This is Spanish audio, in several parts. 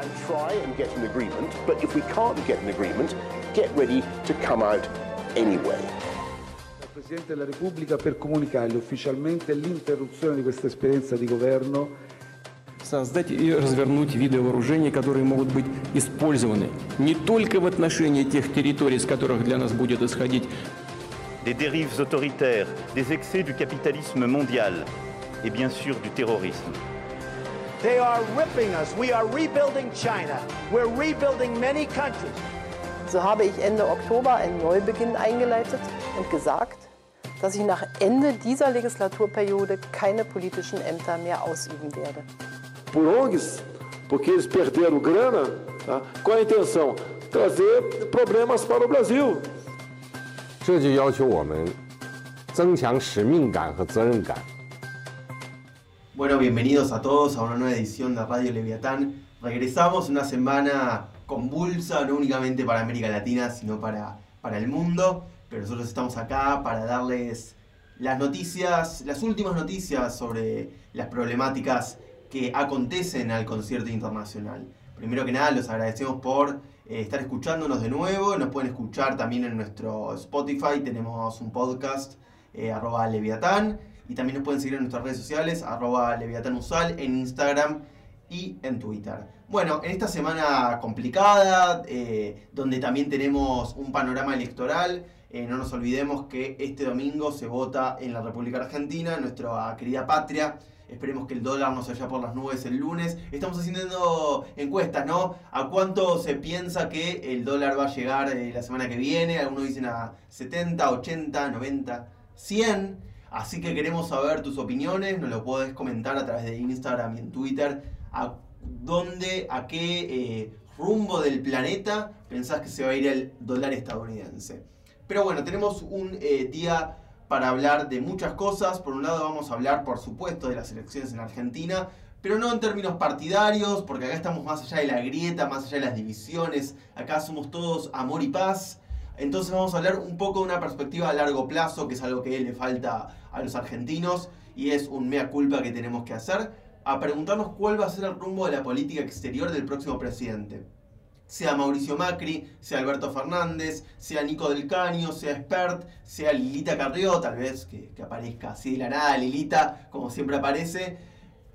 and try and get an agreement, but if we can't get an agreement, get ready to come out anyway. al Presidente della Repubblica per comunicargli ufficialmente l'interruzione di questa esperienza di governo создать и развернуть виды вооружений, которые могут быть использованы не только в отношении тех территорий, с которых для нас будет исходить des dérives autoritaires, des excès du capitalisme mondial et bien sûr du terrorisme. They are ripping us. We are rebuilding China. We're rebuilding many countries. So habe ich Ende Oktober einen Neubeginn eingeleitet und gesagt, dass ich nach Ende dieser Legislaturperiode keine politischen Ämter mehr ausüben werde. por ONGs, porque eles perderam grana, tá? com a intenção trazer problemas para o Brasil. 这就要求我们增强使命感和责任感。 Bueno, bienvenidos a todos a una nueva edición de Radio Leviatán. Regresamos una semana convulsa, no únicamente para América Latina, sino para, para el mundo. Pero nosotros estamos acá para darles las noticias, las últimas noticias sobre las problemáticas que acontecen al concierto internacional. Primero que nada, los agradecemos por eh, estar escuchándonos de nuevo. Nos pueden escuchar también en nuestro Spotify. Tenemos un podcast, eh, Leviatán. Y también nos pueden seguir en nuestras redes sociales, arroba Leviatánusal, en Instagram y en Twitter. Bueno, en esta semana complicada, eh, donde también tenemos un panorama electoral, eh, no nos olvidemos que este domingo se vota en la República Argentina, nuestra querida patria. Esperemos que el dólar no se vaya por las nubes el lunes. Estamos haciendo encuestas, ¿no? ¿A cuánto se piensa que el dólar va a llegar eh, la semana que viene? Algunos dicen a 70, 80, 90, 100. Así que queremos saber tus opiniones. Nos lo puedes comentar a través de Instagram y en Twitter. ¿A dónde, a qué eh, rumbo del planeta pensás que se va a ir el dólar estadounidense? Pero bueno, tenemos un eh, día para hablar de muchas cosas. Por un lado vamos a hablar, por supuesto, de las elecciones en Argentina, pero no en términos partidarios, porque acá estamos más allá de la grieta, más allá de las divisiones, acá somos todos amor y paz. Entonces vamos a hablar un poco de una perspectiva a largo plazo, que es algo que le falta a los argentinos, y es un mea culpa que tenemos que hacer, a preguntarnos cuál va a ser el rumbo de la política exterior del próximo presidente. Sea Mauricio Macri, sea Alberto Fernández, sea Nico del Caño, sea Spert, sea Lilita Carrió, tal vez que, aparezca así de la nada Lilita, como siempre aparece,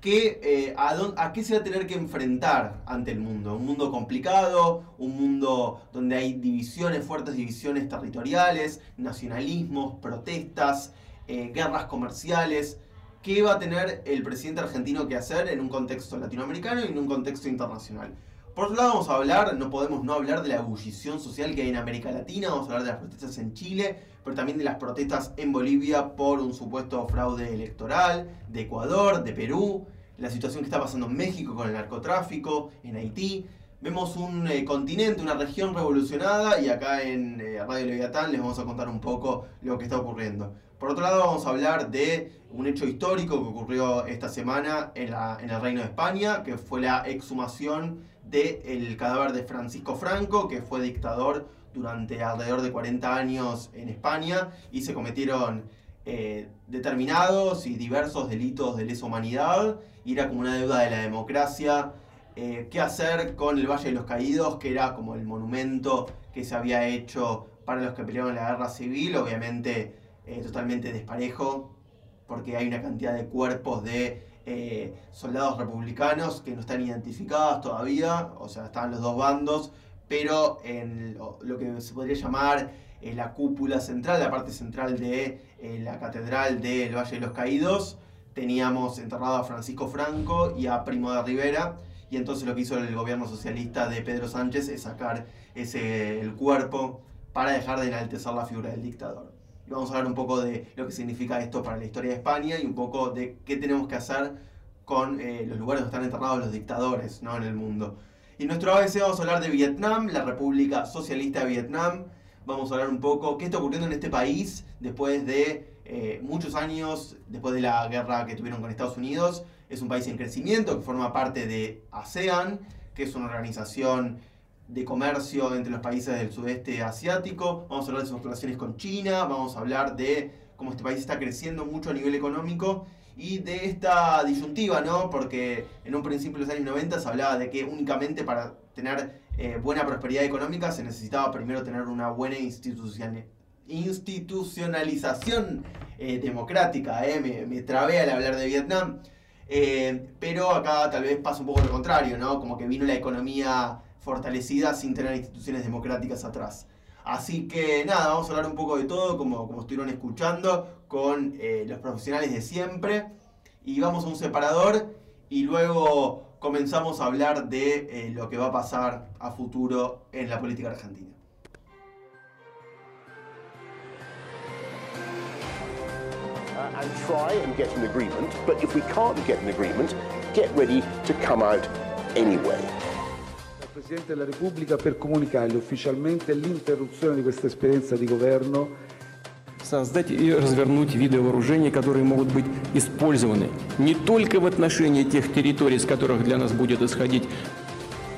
que, eh, a, a, qué se va a tener que enfrentar ante el mundo. Un mundo complicado, un mundo donde hay divisiones, fuertes divisiones territoriales, nacionalismos, protestas, eh, guerras comerciales. ¿Qué va a tener el presidente argentino que hacer en un contexto latinoamericano y en un contexto internacional? Por otro lado vamos a hablar, no podemos no hablar de la ebullición social que hay en América Latina, vamos a hablar de las protestas en Chile, pero también de las protestas en Bolivia por un supuesto fraude electoral, de Ecuador, de Perú, la situación que está pasando en México con el narcotráfico, en Haití. Vemos un eh, continente, una región revolucionada y acá en eh, Radio Leviatán les vamos a contar un poco lo que está ocurriendo. Por otro lado vamos a hablar de un hecho histórico que ocurrió esta semana en, el Reino de España, que fue la exhumación del cadáver de Francisco Franco, que fue dictador durante alrededor de 40 años en España y se cometieron eh, determinados y diversos delitos de lesa humanidad y era como una deuda de la democracia. Eh, ¿Qué hacer con el Valle de los Caídos, que era como el monumento que se había hecho para los que pelearon en la guerra civil? Obviamente eh, totalmente desparejo, porque hay una cantidad de cuerpos de eh, soldados republicanos que no están identificados todavía, o sea, estaban los dos bandos, pero en lo, lo que se podría llamar eh, la cúpula central, la parte central de eh, la catedral del Valle de los Caídos, teníamos enterrado a Francisco Franco y a Primo de Rivera, y entonces lo que hizo el gobierno socialista de Pedro Sánchez es sacar ese, el cuerpo para dejar de enaltecer la figura del dictador. Y vamos a hablar un poco de lo que significa esto para la historia de España y un poco de qué tenemos que hacer con eh, los lugares donde están enterrados los dictadores ¿no? en el mundo. Y nuestro ABC vamos a hablar de Vietnam, la República Socialista de Vietnam. Vamos a hablar un poco qué está ocurriendo en este país después de eh, muchos años, después de la guerra que tuvieron con Estados Unidos. Es un país en crecimiento que forma parte de ASEAN, que es una organización de comercio entre los países del sudeste asiático, vamos a hablar de sus relaciones con China, vamos a hablar de cómo este país está creciendo mucho a nivel económico y de esta disyuntiva, ¿no? Porque en un principio de los años 90 se hablaba de que únicamente para tener eh, buena prosperidad económica se necesitaba primero tener una buena institucionalización eh, democrática, ¿eh? Me, me, trabé al hablar de Vietnam. Eh, pero acá tal vez pasa un poco lo contrario, ¿no? Como que vino la economía fortalecida sin tener instituciones democráticas atrás. Así que nada, vamos a hablar un poco de todo, como, como estuvieron escuchando, con eh, los profesionales de siempre. Y vamos a un separador y luego comenzamos a hablar de eh, lo que va a pasar a futuro en la política argentina. Uh, and try and get an agreement, but if we can't get an agreement, get ready to come out anyway. Presidente della Repubblica per comunicargli ufficialmente l'interruzione di questa esperienza di governo создать и развернуть виды вооружений, которые могут быть использованы не только в отношении тех территорий, с которых для нас будет исходить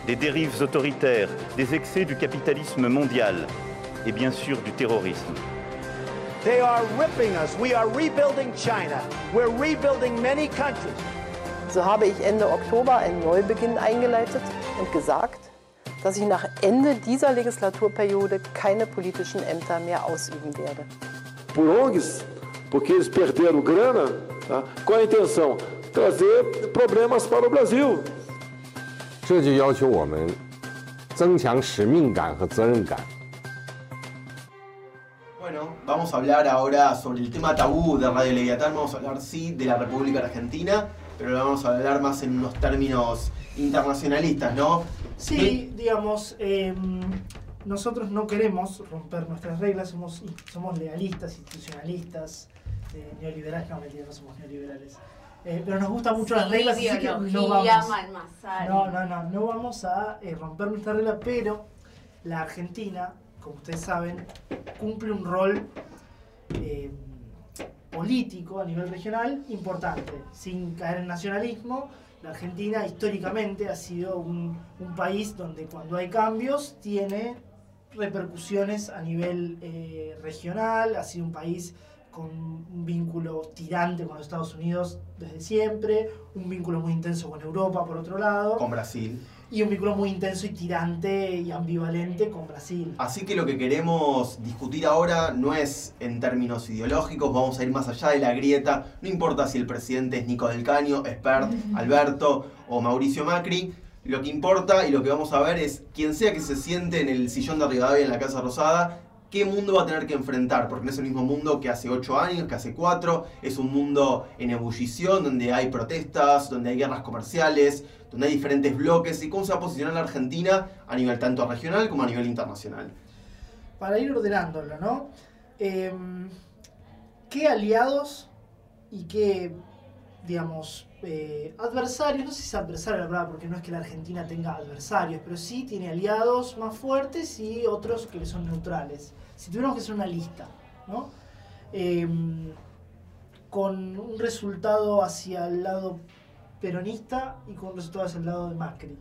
des dérives autoritaires, des excès du capitalisme mondial et bien sûr du terrorisme. They are ripping us. We are rebuilding China. We're rebuilding many countries. So habe ich Ende Oktober einen Neubeginn eingeleitet und gesagt, dass ich nach Ende dieser Legislaturperiode keine politischen Ämter mehr ausüben werde. Por ONGs, porque eles perderam grana, tá? qual a intenção? Trazer problemas para o Brasil. 这就要求我们增强使命感和责任感。 Bueno, vamos a hablar ahora sobre el tema tabú de Radio Leviatán. Vamos a hablar, sí, de la República Argentina, pero lo vamos a hablar más en unos términos internacionalistas, ¿no? Sí, digamos, eh, nosotros no queremos romper nuestras reglas, somos, somos legalistas, institucionalistas, eh, neoliberales, no, mentira, no somos neoliberales. Eh, pero nos gustan mucho las reglas, así que no vamos, no, no, no, no vamos a eh, romper nuestra regla, pero la Argentina, como ustedes saben, cumple un rol eh, político a nivel regional importante, sin caer en nacionalismo. La Argentina históricamente ha sido un, país donde cuando hay cambios tiene repercusiones a nivel eh, regional, ha sido un país con un vínculo tirante con los Estados Unidos desde siempre, un vínculo muy intenso con Europa por otro lado. Con Brasil. Y un vínculo muy intenso y tirante y ambivalente con Brasil. Así que lo que queremos discutir ahora no es en términos ideológicos, vamos a ir más allá de la grieta, no importa si el presidente es Nico del Caño, Espert, Alberto o Mauricio Macri, lo que importa y lo que vamos a ver es quien sea que se siente en el sillón de Rivadavia en la Casa Rosada, qué mundo va a tener que enfrentar, porque no es el mismo mundo que hace 8 años, que hace 4, es un mundo en ebullición, donde hay protestas, donde hay guerras comerciales, donde hay diferentes bloques, y cómo se va a posicionar la Argentina a nivel tanto regional como a nivel internacional. Para ir ordenándolo, ¿no? Eh, ¿Qué aliados y qué, digamos, eh, adversarios, no sé si es adversario la verdad, porque no es que la Argentina tenga adversarios, pero sí tiene aliados más fuertes y otros que son neutrales. Si tuviéramos que hacer una lista, ¿no? Eh, con un resultado hacia el lado peronista y con un resultado hacia el lado de Macri.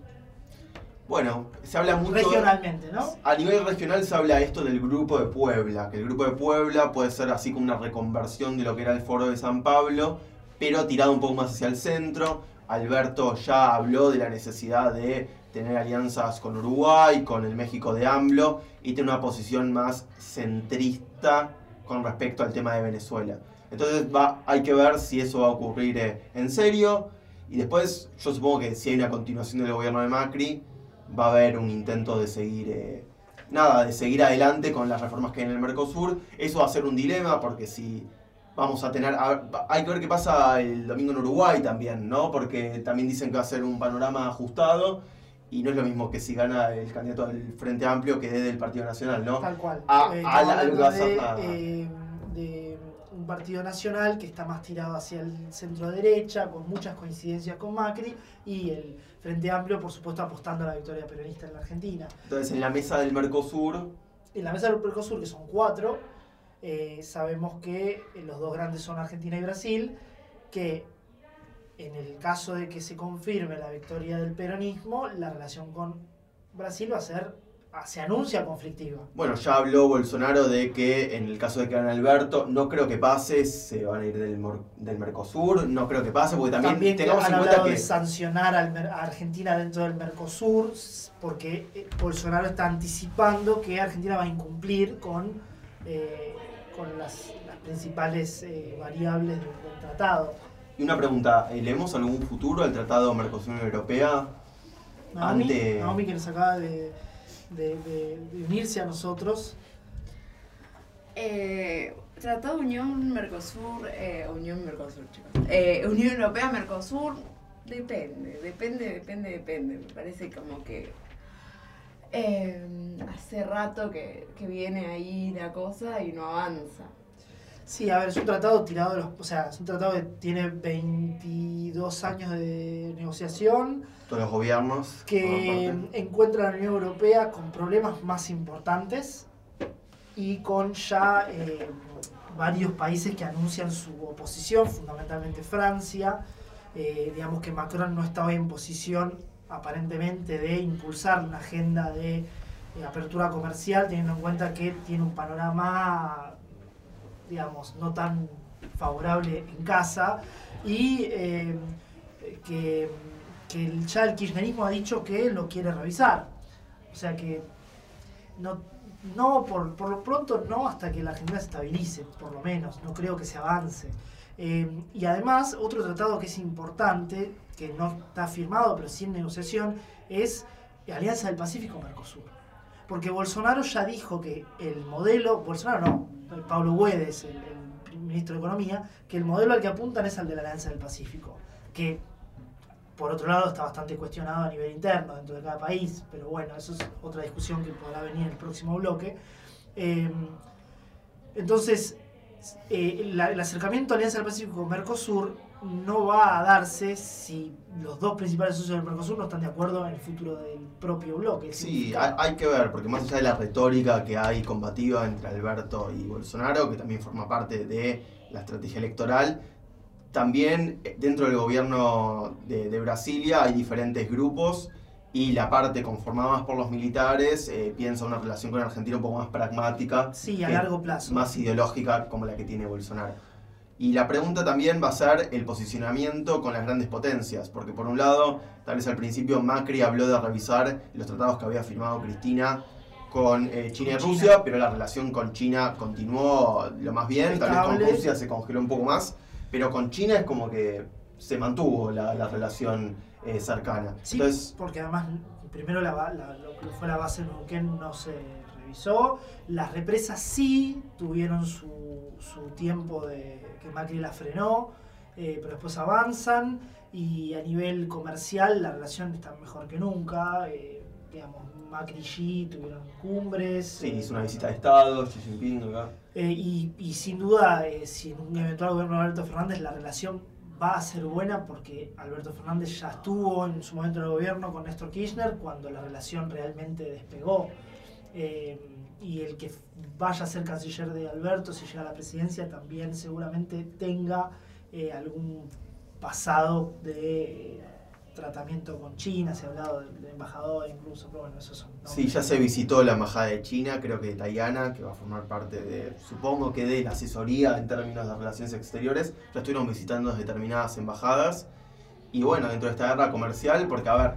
Bueno, se habla mucho. Regionalmente, ¿no? A nivel regional se habla esto del Grupo de Puebla, que el Grupo de Puebla puede ser así como una reconversión de lo que era el Foro de San Pablo, pero tirado un poco más hacia el centro. Alberto ya habló de la necesidad de tener alianzas con Uruguay, con el México de AMLO y tener una posición más centrista con respecto al tema de Venezuela. Entonces va, hay que ver si eso va a ocurrir eh, en serio. Y después yo supongo que si hay una continuación del gobierno de Macri, va a haber un intento de seguir, eh, nada, de seguir adelante con las reformas que hay en el Mercosur. Eso va a ser un dilema porque si vamos a tener, a, hay que ver qué pasa el domingo en Uruguay también, ¿no? Porque también dicen que va a ser un panorama ajustado y no es lo mismo que si gana el candidato del Frente Amplio que del Partido Nacional, ¿no? Tal cual. A, Eh, a la- estamos a- hablando a- de, eh, de un partido nacional que está más tirado hacia el centro derecha, con muchas coincidencias con Macri, y el Frente Amplio, por supuesto, apostando a la victoria peronista en la Argentina. Entonces en la mesa del Mercosur, En la mesa del Mercosur, que son cuatro, eh, sabemos que los dos grandes son Argentina y Brasil, que en el caso de que se confirme la victoria del peronismo, la relación con Brasil va a ser se anuncia conflictiva. Bueno, ya habló Bolsonaro de que en el caso de que gane Alberto, no creo que pase, se van a ir del, del Mercosur, no creo que pase, porque también, también tengamos han en cuenta de que... sancionar a Argentina dentro del Mercosur, porque eh, Bolsonaro está anticipando que Argentina va a incumplir con, eh, con las, las principales eh, variables del, del, tratado. Y una pregunta, ¿le vemos algún futuro al tratado Mercosur Europea? Naomi, ante... Naomi que nos acaba de, de, de, de unirse a nosotros. Eh, Tratado Unión Mercosur, eh, Unión Mercosur, chicos. Eh, Unión Europea Mercosur, depende, depende, depende, depende. Me parece como que eh, hace rato que, que, viene ahí la cosa y no avanza. Sí, a ver, es un tratado tirado de los. O sea, es un tratado que tiene 22 años de negociación. Todos los gobiernos. Que encuentra a la Unión Europea con problemas más importantes y con ya eh, varios países que anuncian su oposición, fundamentalmente Francia. Eh, digamos que Macron no estaba en posición aparentemente de impulsar una agenda de, de, apertura comercial, teniendo en cuenta que tiene un panorama, digamos, no tan favorable en casa y eh, que, que, ya el kirchnerismo ha dicho que lo quiere revisar. O sea que no, no, por, por, lo pronto no hasta que la Argentina se estabilice, por lo menos, no creo que se avance. Eh, y además, otro tratado que es importante, que no está firmado pero sí en negociación, es Alianza del Pacífico-Mercosur. Porque Bolsonaro ya dijo que el modelo, Bolsonaro no, Pablo Guedes, el, el ministro de Economía, que el modelo al que apuntan es al de la Alianza del Pacífico, que por otro lado está bastante cuestionado a nivel interno dentro de cada país, pero bueno, eso es otra discusión que podrá venir en el próximo bloque. Eh, entonces, eh, la, el acercamiento a Alianza del Pacífico-Mercosur no va a darse si los dos principales socios del Mercosur no están de acuerdo en el futuro del propio bloque. Sí, hay, hay, que ver, porque más allá de la retórica que hay combativa entre Alberto y Bolsonaro, que también forma parte de la estrategia electoral, también dentro del gobierno de, de Brasilia hay diferentes grupos y la parte conformada más por los militares eh, piensa una relación con Argentina un poco más pragmática. Sí, a largo plazo. Más ideológica como la que tiene Bolsonaro. Y la pregunta también va a ser el posicionamiento con las grandes potencias, porque por un lado, tal vez al principio Macri habló de revisar los tratados que había firmado Cristina con eh, China y Rusia, China. pero la relación con China continuó lo más bien, tal vez con Rusia se congeló un poco más, pero con China es como que se mantuvo la, la relación eh, cercana. Sí, Entonces, porque además primero la, la, lo que fue la base de Neuquén no se revisó, las represas sí tuvieron su, su tiempo de que Macri la frenó, eh, pero después avanzan y a nivel comercial la relación está mejor que nunca. Eh, digamos, Macri y Xi tuvieron cumbres. Sí, hizo una visita de Estado, Xi Jinping. Eh, y, y, sin duda, eh, si en un eventual gobierno de Alberto Fernández la relación va a ser buena porque Alberto Fernández ya estuvo en su momento en el gobierno con Néstor Kirchner cuando la relación realmente despegó. Eh, y el que vaya a ser canciller de Alberto, si llega a la presidencia, también seguramente tenga eh, algún pasado de tratamiento con China, se ha hablado del de embajador incluso, pero bueno, eso son... ¿no? Sí, ya se visitó la embajada de China, creo que de Tayana, que va a formar parte de, supongo que de la asesoría en términos de relaciones exteriores, ya estuvieron visitando determinadas embajadas. Y bueno, dentro de esta guerra comercial, porque a ver,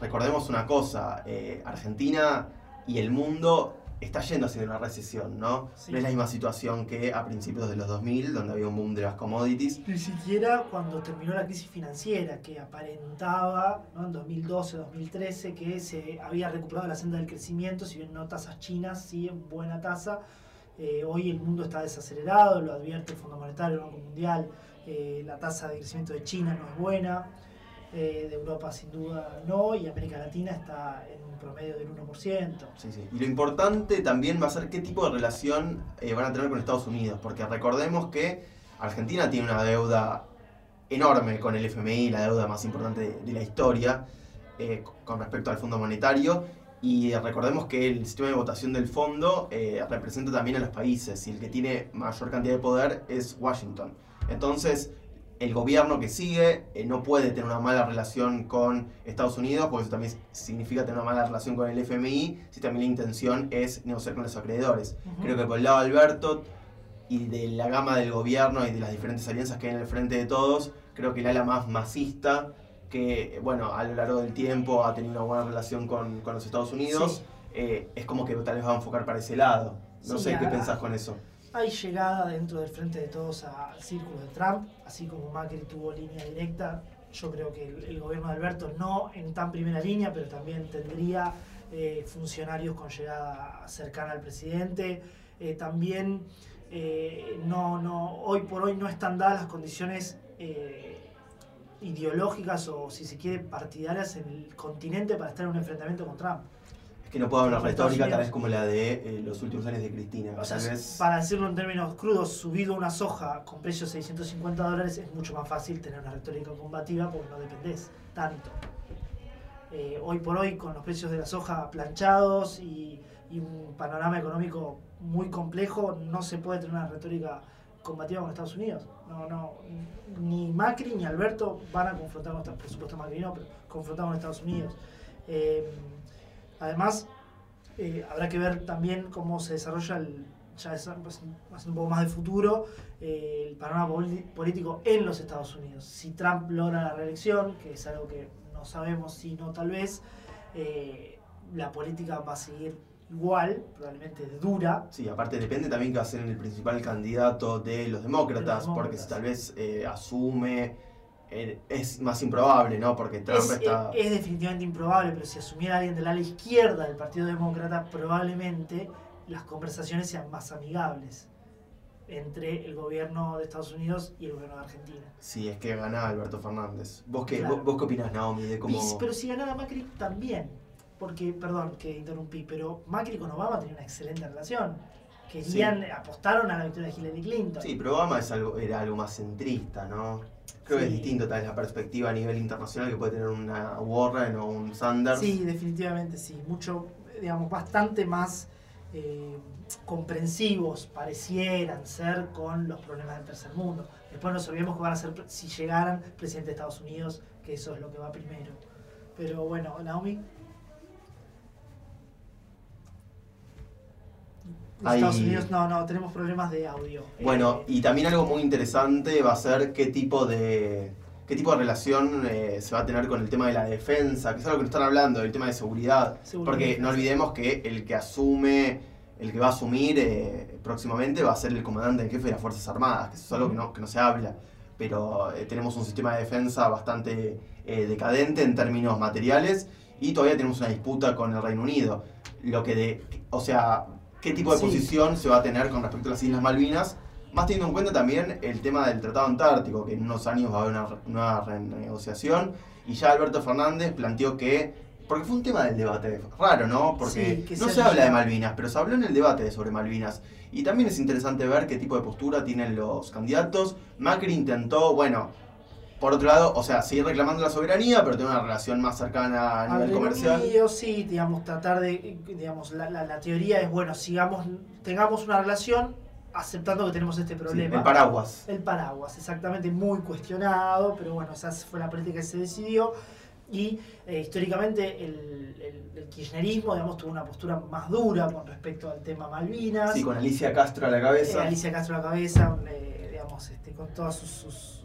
recordemos una cosa, eh, Argentina y el mundo está yendo hacia una recesión, ¿no? Sí. No es la misma situación que a principios de los 2000, donde había un boom de las commodities. Ni siquiera cuando terminó la crisis financiera, que aparentaba ¿no? en 2012, 2013, que se había recuperado la senda del crecimiento, si bien no tasas chinas, sí en buena tasa. Eh, hoy el mundo está desacelerado, lo advierte el Fondo Monetario, el Banco Mundial, eh, la tasa de crecimiento de China no es buena. Eh, de Europa sin duda no, y América Latina está en un promedio del 1%. Sí, sí. Y lo importante también va a ser qué tipo de relación eh, van a tener con Estados Unidos, porque recordemos que Argentina tiene una deuda enorme con el FMI, la deuda más importante de, la historia, eh, con respecto al Fondo Monetario, y recordemos que el sistema de votación del fondo eh, representa también a los países, y el que tiene mayor cantidad de poder es Washington. Entonces, el gobierno que sigue eh, no puede tener una mala relación con Estados Unidos, porque eso también significa tener una mala relación con el FMI, si también la intención es negociar con los acreedores. Creo que por el lado de Alberto y de la gama del gobierno y de las diferentes alianzas que hay en el frente de todos, creo que el ala más masista, que bueno, a lo largo del tiempo ha tenido una buena relación con, con los Estados Unidos, eh, es como que tal vez va a enfocar para ese lado. No Sí, sé qué pensás con eso. Hay llegada dentro del frente de todos al círculo de Trump, así como Macri tuvo línea directa. Yo creo que el, gobierno de Alberto no en tan primera línea, pero también tendría eh, funcionarios con llegada cercana al presidente. Eh, también eh, no, no, hoy por hoy no están dadas las condiciones ideológicas o si se quiere partidarias en el continente para estar en un enfrentamiento con Trump. Es que no una Con Estados retórica tal vez como la de eh, los últimos años de Cristina. O sea, tal vez... para decirlo en términos crudos, subido una soja con precio de 650 dólares es mucho más fácil tener una retórica combativa porque no dependés tanto. Eh, hoy por hoy, con los precios de la soja planchados y, y un panorama económico muy complejo, no se puede tener una retórica combativa con Estados Unidos. No, no, ni Macri ni Alberto van a confrontar con por supuesto Macri no, pero confrontar con Estados Unidos. Eh, además, eh, habrá que ver también cómo se desarrolla el, ya es un poco más de futuro, eh, el panorama político en los Estados Unidos. Si Trump logra la reelección, que es algo que no sabemos si no tal vez, eh, la política va a seguir igual, probablemente dura. Sí, aparte depende también que va a ser el principal candidato de los demócratas, De los porque si demócratas. tal vez eh, asume, es más improbable, ¿no? Porque Trump Es, está... es definitivamente improbable, pero si asumiera alguien del ala izquierda del Partido Demócrata, probablemente las conversaciones sean más amigables entre el gobierno de Estados Unidos y el gobierno de Argentina. Sí, es que gana Alberto Fernández. ¿Vos qué, Claro. vos, vos qué opinás, Naomi, de cómo... Pero si ganara Macri también, porque, perdón que interrumpí, pero Macri con Obama tenía una excelente relación. Querían, apostaron a la victoria de Hillary Clinton. Sí, pero Obama es algo, era algo más centrista, ¿no? Creo que es distinto tal vez la perspectiva a nivel internacional que puede tener una Warren o un Sanders. Sí, definitivamente sí. Mucho, digamos, bastante más eh, comprensivos parecieran ser con los problemas del tercer mundo. Después nos olvidemos que van a ser, si llegaran, presidente de Estados Unidos, que eso es lo que va primero. Pero bueno, Naomi. Hay- Estados Unidos, no, no, tenemos problemas de audio. Bueno, Eh, y también algo muy interesante va a ser qué tipo de qué tipo de relación eh, se va a tener con el tema de la defensa, que es algo que nos están hablando, el tema de seguridad. Seguridad. Porque no olvidemos que el que asume, el que va a asumir eh, próximamente va a ser el comandante en jefe de las Fuerzas Armadas, que eso es algo que no, que no se habla. Pero eh, tenemos un sistema de defensa bastante eh, decadente en términos materiales y todavía tenemos una disputa con el Reino Unido. Lo que de, o sea, qué tipo de Sí. posición se va a tener con respecto a las Islas Malvinas, más teniendo en cuenta también el tema del Tratado Antártico, que en unos años va a haber una, una renegociación, y ya Alberto Fernández planteó que, porque fue un tema del debate raro, ¿no? Porque Sí, no se habla de Malvinas, pero se habló en el debate sobre Malvinas. Y también es interesante ver qué tipo de postura tienen los candidatos. Macri intentó, bueno, por otro lado, o sea, seguir reclamando la soberanía, pero tener una relación más cercana a nivel comercial. Unido, sí, digamos, tratar de, digamos, la, la- la teoría es, bueno, sigamos, tengamos una relación aceptando que tenemos este Sí, problema. el paraguas. El paraguas, exactamente, muy cuestionado, pero bueno, esa fue la política que se decidió. Y eh, históricamente el, el- el kirchnerismo, digamos, tuvo una postura más dura con respecto al tema Malvinas. Sí, con Alicia Castro a la Eh, cabeza. Alicia Castro a la cabeza, eh, digamos, este, con todas sus, sus-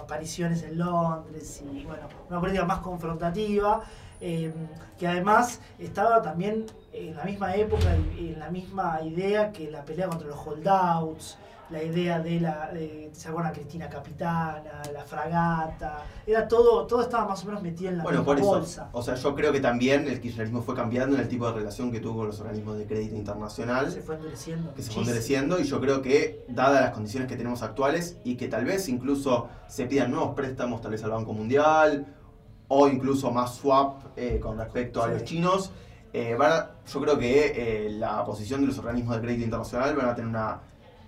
apariciones en Londres y bueno, una política más confrontativa, eh, que además estaba también en la misma época y en la misma idea que la pelea contra los holdouts, la idea de la, de, ¿se acuerdan? Cristina Capitana, la fragata, era todo, todo estaba más o menos metido en la Bueno, misma por eso. bolsa. O sea, yo creo que también el kirchnerismo fue cambiando en el tipo de relación que tuvo con los organismos de crédito internacional. Se fue endureciendo. que se fue endureciendo y yo creo que, dadas las condiciones que tenemos actuales y que tal vez incluso se pidan nuevos préstamos, tal vez al Banco Mundial o incluso más swap eh, con respecto a Sí. los chinos, eh, van a- yo creo que eh, la posición de los organismos de crédito internacional van a tener una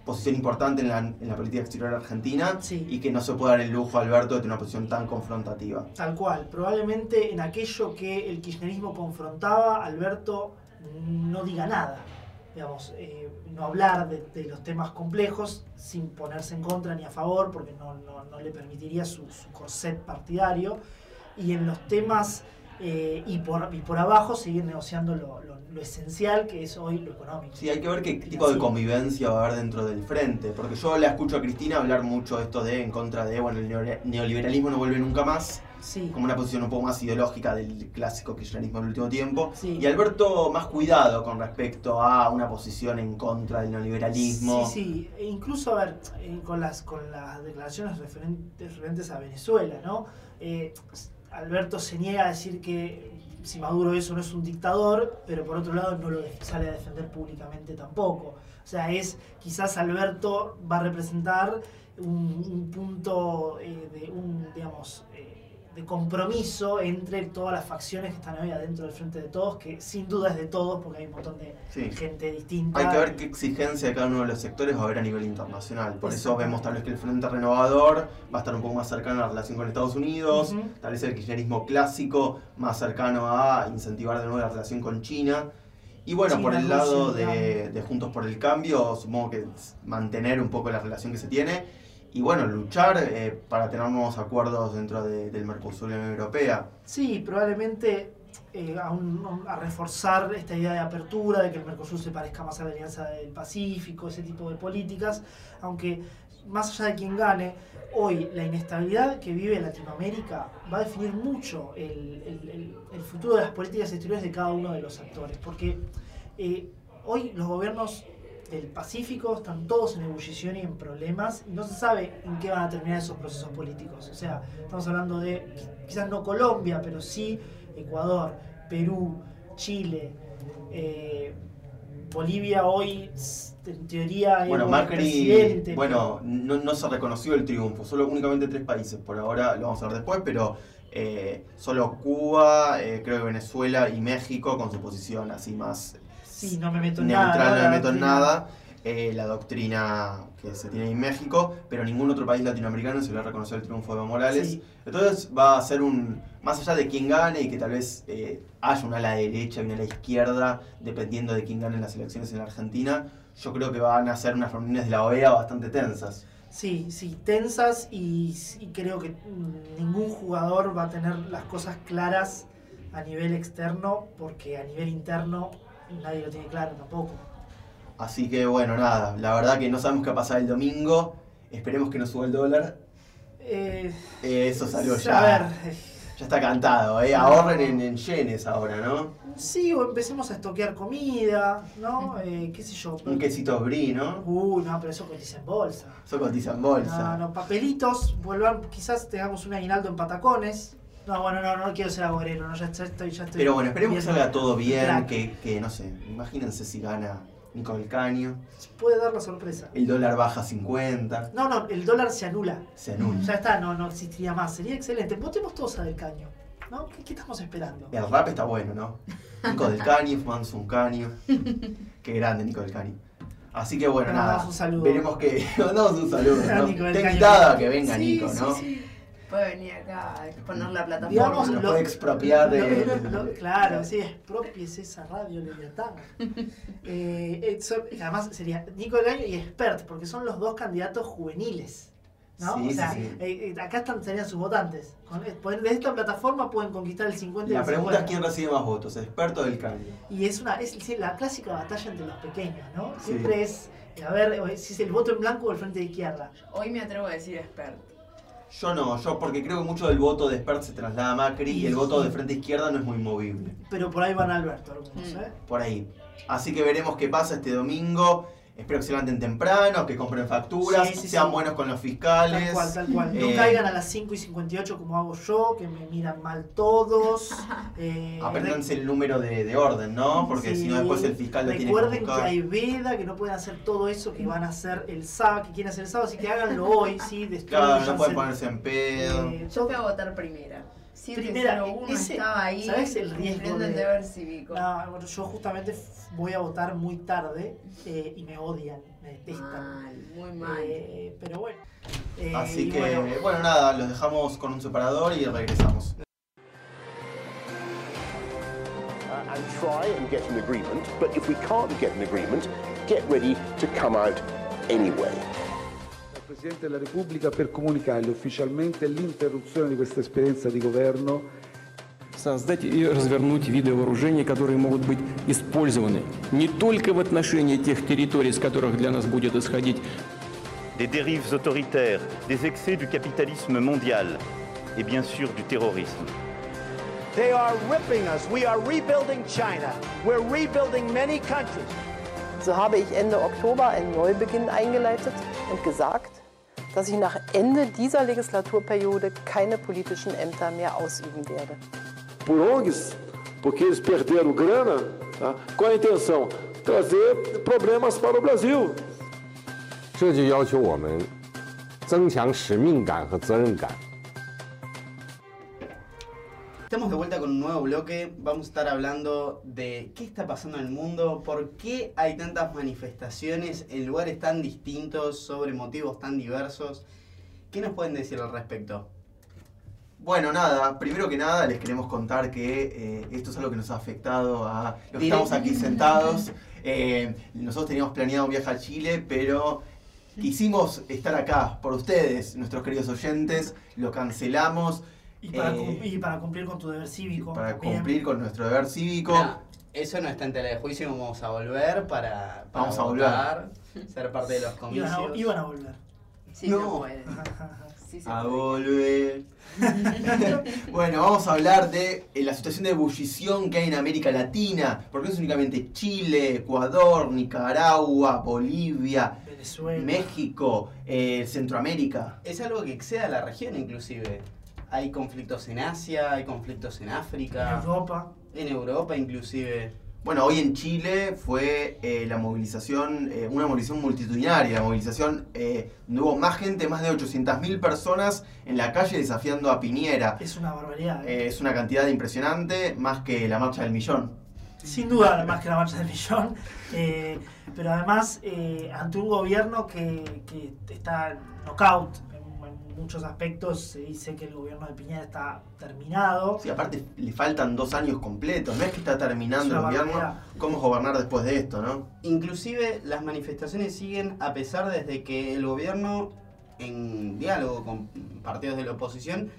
posición importante en la, en la política exterior argentina Sí. y que no se puede dar el lujo, Alberto, de tener una posición tan confrontativa. Tal cual, probablemente en aquello que el kirchnerismo confrontaba, Alberto no diga nada. digamos, eh, no hablar de, de los temas complejos sin ponerse en contra ni a favor, porque no, no- no le permitiría su, su corset partidario. Y en los temas eh, y, por, y por abajo seguir negociando lo, lo- lo esencial que es hoy lo económico. Sí, hay que ver qué tipo de convivencia va a haber dentro del frente, porque yo la escucho a Cristina hablar mucho de esto de en contra de, bueno, el neoliberalismo no vuelve nunca más, Sí. como una posición un poco más ideológica del clásico kirchnerismo del último tiempo, Sí. y Alberto más cuidado con respecto a una posición en contra del neoliberalismo. Sí, sí, e incluso a ver, eh, con las con las declaraciones referentes, referentes a Venezuela, ¿no? Eh, Alberto se niega a decir que si Maduro eso no es un dictador, pero por otro lado no lo sale a defender públicamente tampoco. O sea, es quizás Alberto va a representar un, un punto eh, de un, digamos, eh, de compromiso entre todas las facciones que están hoy adentro del frente de todos, que sin duda es de todos, porque hay un montón de Sí. gente distinta. Hay que ver qué exigencia de cada uno de los sectores va a haber a nivel internacional. Por eso vemos tal vez que el Frente Renovador va a estar un poco más cercano a la relación con Estados Unidos, tal vez el kirchnerismo clásico más cercano a incentivar de nuevo la relación con China. Y bueno, por el lado de, Juntos por el Cambio, supongo que mantener un poco la relación que se tiene y bueno, luchar eh, para tener nuevos acuerdos dentro de- del Mercosur y la Unión Europea. Sí, probablemente eh, a, un- a reforzar esta idea de apertura, de que el Mercosur se parezca más a la Alianza del Pacífico, ese tipo de políticas, aunque más allá de quien gane, hoy la inestabilidad que vive Latinoamérica va a definir mucho el, el- el- futuro de las políticas exteriores de cada uno de los actores, porque eh, hoy los gobiernos del Pacífico están todos en ebullición y en problemas y no se sabe en qué van a terminar esos procesos políticos. O sea, estamos hablando de qui- quizás no Colombia, pero sí Ecuador, Perú, Chile, eh, Bolivia hoy en teoría Bueno, Macri, presidente, bueno, no, no se reconoció el triunfo, solo únicamente tres países, por ahora lo vamos a ver después, pero eh, solo Cuba, eh, creo que Venezuela y México con su posición así más Sí, no me meto en neutral, nada. no me la meto en nada, eh, la doctrina que se tiene en México, pero ningún otro país latinoamericano se le ha reconocido el triunfo de Evo Morales. Sí. Entonces va a ser un, más allá de quién gane y que tal vez eh, haya una ala derecha y una ala izquierda, dependiendo de quién gane las elecciones en la Argentina, yo creo que van a ser unas reuniones de la OEA bastante tensas. Sí, sí, tensas y, y creo que ningún jugador va a tener las cosas claras a nivel externo porque a nivel interno nadie lo tiene claro tampoco. Así que bueno, nada, la verdad que no sabemos qué va a pasar el domingo, esperemos que no suba el dólar. Eh, Eh, eso salió a ya. ver, eh, Ya está cantado, ¿eh? Ahorren en, en yenes ahora, ¿no? sí, o empecemos a estoquear comida, ¿no? Eh, ¿Qué sé yo? Un quesito brie, ¿no? Uy, no, pero eso cotiza en bolsa. Eso cotiza en bolsa. No, no, papelitos, vuelvan, quizás tengamos un aguinaldo en patacones. No, bueno, no, no quiero ser agorero, no, ya, ya estoy, ya estoy. Pero bueno, esperemos que salga todo bien, que, que, no sé, imagínense si gana Nico del Caño, Puede dar la sorpresa. el dólar baja a 50, No, no, el dólar se anula. se anula. Ya está, no, no existiría más. Sería excelente. Votemos todos a Del Caño. ¿No? ¿Qué, qué estamos esperando? El rap está bueno, ¿no? Nico del Caño, fumándose un caño. Qué grande Nico del Caño. Así que bueno, nada. un saludo. Veremos que. mandamos un saludo, ¿no? Está que venga Sí, Nico, sí, ¿no? sí. Puede venir acá a exponer la plataforma. Digamos, lo- puede expropiar de. Lo- lo- claro, sí, expropies esa radio Leviatán. Eh, eh, además sería Nico del Caño y Expert, porque son los dos candidatos juveniles. ¿no? Sí, o sea, sí, sí. eh, eh, acá están, serían sus votantes. Desde esta plataforma pueden conquistar el 50 y La pregunta es 50. quién recibe más votos, experto del cambio. Y es una es la clásica batalla entre los pequeños, ¿no? Sí. Siempre es, a ver, si es el voto en blanco o el frente de izquierda. Hoy me atrevo a decir expert. Yo no, yo porque creo que mucho del voto de Expert se traslada a Macri y, Y- el voto de frente izquierda no es muy movible. Pero por ahí van Alberto algunos, Mm. ¿eh? Por ahí. Así que veremos qué pasa este domingo. Espero que se levanten temprano, que compren facturas, Sí, sí, sean sí. buenos con los fiscales. Tal cual, tal cual. No Eh, caigan a las 5 y 58 como hago yo, que me miran mal todos. Eh, Apréndanse el número de, de orden, ¿no? Porque Sí. si no después el fiscal lo tiene que Recuerden que, hay veda, que no pueden hacer todo eso que van a hacer el sábado, que quieren hacer el sábado, así que háganlo hoy, ¿sí? Claro, no Destruyanse. pueden ponerse en pedo. Eh, Yo fui a votar primera. Primera, 701 ese- estaba ahí. ¿sabes el riesgo cumpliendo el de- deber cívico. No, bueno, yo justamente voy a votar muy tarde eh, y me odian, me detestan. Mal, muy mal. Eh, pero bueno. Eh, Así que, bueno, bueno. nada, los dejamos con un separador y regresamos. Uh, and try and get an agreement, but if we can't get an agreement, get ready to come out anyway. Presidente della Repubblica per comunicargli ufficialmente l'interruzione di questa esperienza di governo создать и развернуть виды вооружений, которые могут быть использованы не только в отношении тех территорий, с которых для нас будет исходить des dérives autoritaires, des excès du capitalisme mondial et bien sûr du terrorisme. They are ripping us. We are rebuilding China. We're rebuilding many countries. So habe ich Ende Oktober einen Neubeginn eingeleitet und gesagt, dass ich nach Ende dieser Legislaturperiode keine politischen Ämter mehr ausüben werde. Por ONGs, porque eles perderam grana, tá? qual a intenção? Trazer problemas para o Brasil. 这就要求我们增强使命感和责任感。 Estamos de vuelta con un nuevo bloque. Vamos a estar hablando de qué está pasando en el mundo, por qué hay tantas manifestaciones en lugares tan distintos, sobre motivos tan diversos. ¿Qué nos pueden decir al respecto? Bueno, nada, primero que nada les queremos contar que eh, esto es algo que nos ha afectado a los que estamos aquí sentados. Eh, nosotros teníamos planeado un viaje a Chile, pero quisimos estar acá por ustedes, nuestros queridos oyentes, lo cancelamos. Y para, eh, y para cumplir con tu deber cívico. para también. cumplir con nuestro deber cívico. Eso no está en tela de juicio, vamos a volver para, para Vamos a volver. ser parte de los Iban comicios. a, iban a volver. Sí, No. Sí se a puede. volver. bueno, vamos a hablar de eh, la situación de ebullición que hay en América Latina, porque no es únicamente Chile, Ecuador, Nicaragua, Bolivia, Venezuela. México, eh, Centroamérica. Es algo que excede a la región inclusive. Hay conflictos en Asia, hay conflictos en África, En Europa. en Europa inclusive. Bueno, hoy en Chile fue eh, la movilización, eh, una movilización multitudinaria, la movilización eh, donde hubo más gente, más de 800.000 personas en la calle desafiando a Piñera. Es una barbaridad. ¿eh? Eh, es una cantidad impresionante, más que la marcha del millón. Sin duda, más que la marcha del millón. eh, pero además, eh, ante un gobierno que, que está knockout muchos aspectos, se dice que el gobierno de Piñera está terminado. Sí, aparte le faltan dos años completos, no es que está terminando Es el gobierno, barbaridad. ¿cómo gobernar después de esto, no? Inclusive las manifestaciones siguen a pesar desde que el gobierno, en diálogo con partidos de la oposición,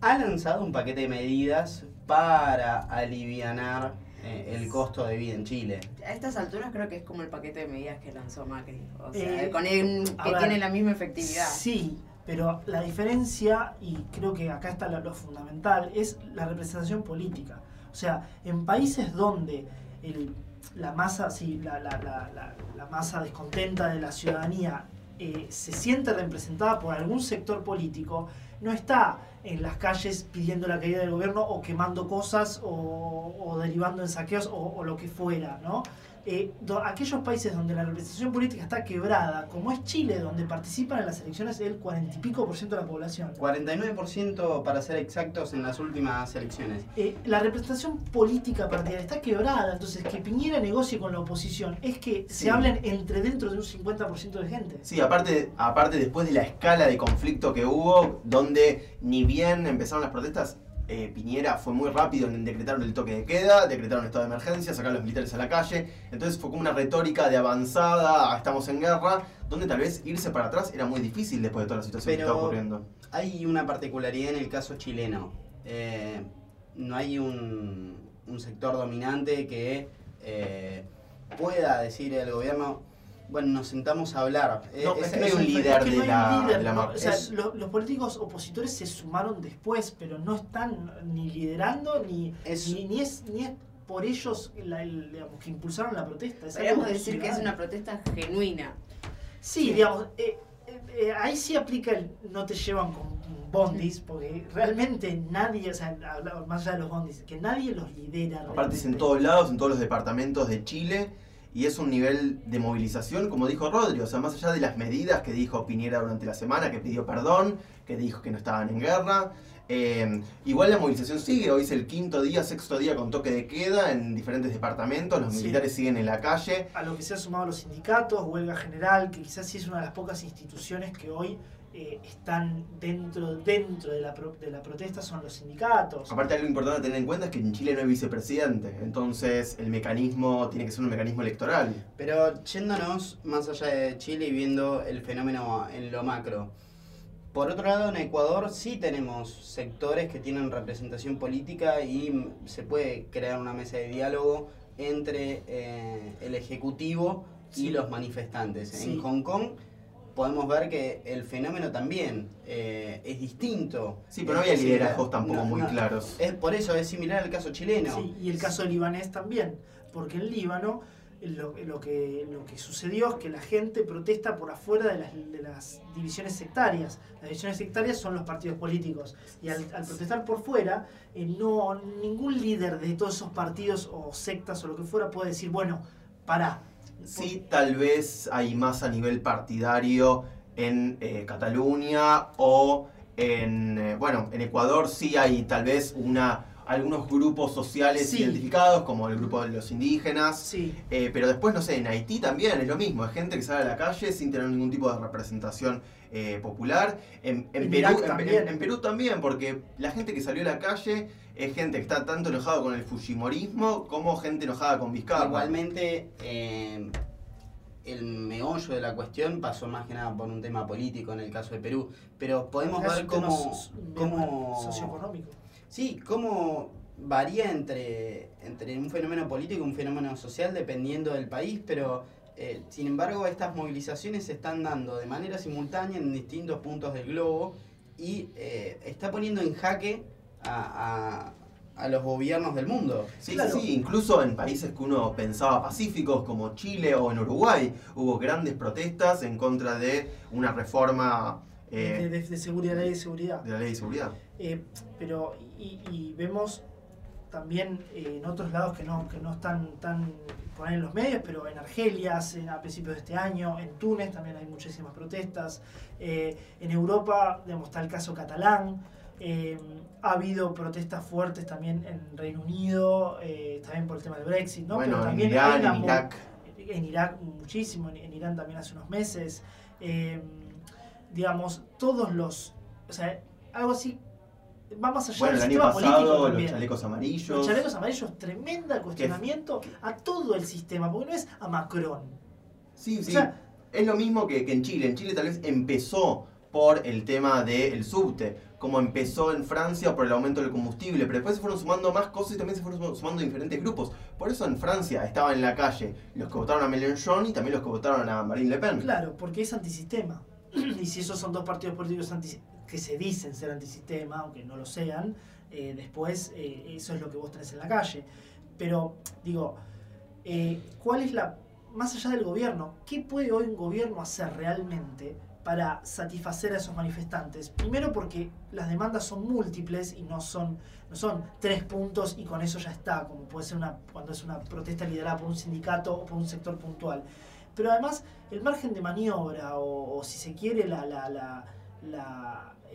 ha lanzado un paquete de medidas para alivianar eh, el costo de vida en Chile. A estas alturas creo que es como el paquete de medidas que lanzó Macri. O sea, Eh, con el, que ver, tiene la misma efectividad. Sí, pero la diferencia, y creo que acá está lo, fundamental, es la representación política. O sea, en países donde la masa, sí, la, la- la- masa descontenta de la ciudadanía eh, se siente representada por algún sector político, no está en las calles pidiendo la caída del gobierno o quemando cosas o, derivando en saqueos o lo que fuera, ¿no? Eh, do- aquellos países donde la representación política está quebrada, como es Chile, donde participan en las elecciones el cuarenta y pico por ciento de la población. 49% para ser exactos en las últimas elecciones. Eh, la representación política partidaria está quebrada, entonces que Piñera negocie con la oposición es que Sí. se hablen entre dentro de un 50% de gente. Sí, aparte, aparte después de la escala de conflicto que hubo, donde ni bien empezaron las protestas, eh, Piñera fue muy rápido en decretar el toque de queda, decretaron estado de emergencia, sacaron los militares a la calle, entonces fue como una retórica de avanzada, a estamos en guerra, donde tal vez irse para atrás era muy difícil después de toda la situación que estaba ocurriendo. Hay una particularidad en el caso chileno. Eh, no hay un, un sector dominante que eh, pueda decir al gobierno, bueno, nos sentamos a hablar. Eh, No, es que no hay un Es líder que de no hay la, un líder, de la ¿no? marcha. O sea, Es- lo- los políticos opositores se sumaron después, pero no están ni liderando, ni Es- ni, ni es, ni es por ellos la- el- digamos, que impulsaron la protesta. Es Podríamos decir que es una protesta genuina. Sí, digamos, eh, eh, eh, ahí sí aplica el no te llevan con bondis, porque realmente nadie, o sea, más allá de los bondis, que nadie los lidera. Aparte es en todos lados, en todos los departamentos de Chile, y es un nivel de movilización, como dijo Rodri, o sea, más allá de las medidas que dijo Piñera durante la semana, que pidió perdón, que dijo que no estaban en guerra. eh, igual la movilización sigue, hoy es el quinto día, sexto día con toque de queda en diferentes departamentos, los Sí. militares siguen en la calle. A lo que se han sumado los sindicatos, huelga general, que quizás sí es una de las pocas instituciones que hoy eh, están dentro, dentro de, la de la protesta son los sindicatos. Aparte, algo importante a tener en cuenta es que en Chile no hay vicepresidente, entonces el mecanismo tiene que ser un mecanismo electoral. Pero yéndonos más allá de Chile y viendo el fenómeno en lo macro. Por otro lado, en Ecuador sí tenemos sectores que tienen representación política y se puede crear una mesa de diálogo entre eh, el Ejecutivo y los manifestantes. En Hong Kong podemos ver que el fenómeno también eh, es distinto. Sí, pero no había liderazgos tampoco muy claros. Es, por eso es similar al caso chileno. Sí, y el caso libanés también, porque en Líbano lo, que, lo que sucedió es que la gente protesta por afuera de las, de las divisiones sectarias. Las divisiones sectarias son los partidos políticos. Y al, protestar por fuera, eh, no ningún líder de todos esos partidos o sectas o lo que fuera puede decir, bueno, para Sí, tal vez hay más a nivel partidario en eh, Cataluña o en, eh, bueno, en Ecuador sí hay tal vez una algunos grupos sociales identificados, como el grupo de los indígenas. Sí. Eh, pero después, no sé, en Haití también es lo mismo. Hay gente que sale a la calle sin tener ningún tipo de representación popular. En, Perú, también. En, Perú también, porque la gente que salió a la calle es gente que está tanto enojada con el Fujimorismo como gente enojada con Vizcarra. Igualmente, eh, el meollo de la cuestión pasó más que nada por un tema político en el caso de Perú, pero podemos ver cómo... cómo socioeconómico. Sí, cómo varía entre, entre un fenómeno político y un fenómeno social dependiendo del país, pero eh, sin embargo estas movilizaciones se están dando de manera simultánea en distintos puntos del globo y eh, está poniendo en jaque a, los gobiernos del mundo. Sí, sí, incluso en países que uno pensaba pacíficos como Chile o en Uruguay hubo grandes protestas en contra de una reforma eh, de, seguridad, ley de seguridad. De la ley de seguridad. Eh, pero, y, vemos también eh, en otros lados que no, que no están tan por en los medios, pero en Argelia a principios de este año, en Túnez también hay muchísimas protestas, en Europa digamos, está el caso catalán, eh, ha habido protestas fuertes también en Reino Unido, eh, también por el tema del Brexit, ¿no? Pero también en Irán, en Irak. En Irak muchísimo, en, Irán también hace unos meses. Eh, digamos, todos los... O sea, algo así va más allá del sistema político Los chalecos amarillos. Los chalecos amarillos, tremenda cuestionamiento a todo el sistema, porque no es a Macron. Sí, sí. es lo mismo que, que, en Chile. En Chile tal vez empezó por el tema del subte como empezó en Francia por el aumento del combustible, pero después se fueron sumando más cosas y también se fueron sumando diferentes grupos. Por eso en Francia estaban en la calle los que votaron a Mélenchon y también los que votaron a Marine Le Pen. Claro, porque es antisistema. y si esos son dos partidos políticos que se dicen ser antisistema, aunque no lo sean, eh, después eh, eso es lo que vos tenés en la calle. Pero, digo, eh, ¿cuál es la... Más allá del gobierno, ¿qué puede hoy un gobierno hacer realmente para satisfacer a esos manifestantes. Primero porque las demandas son múltiples y no son, no son tres puntos y con eso ya está, como puede ser una, cuando es una protesta liderada por un sindicato o por un sector puntual. Pero además el margen de maniobra o, si se quiere la,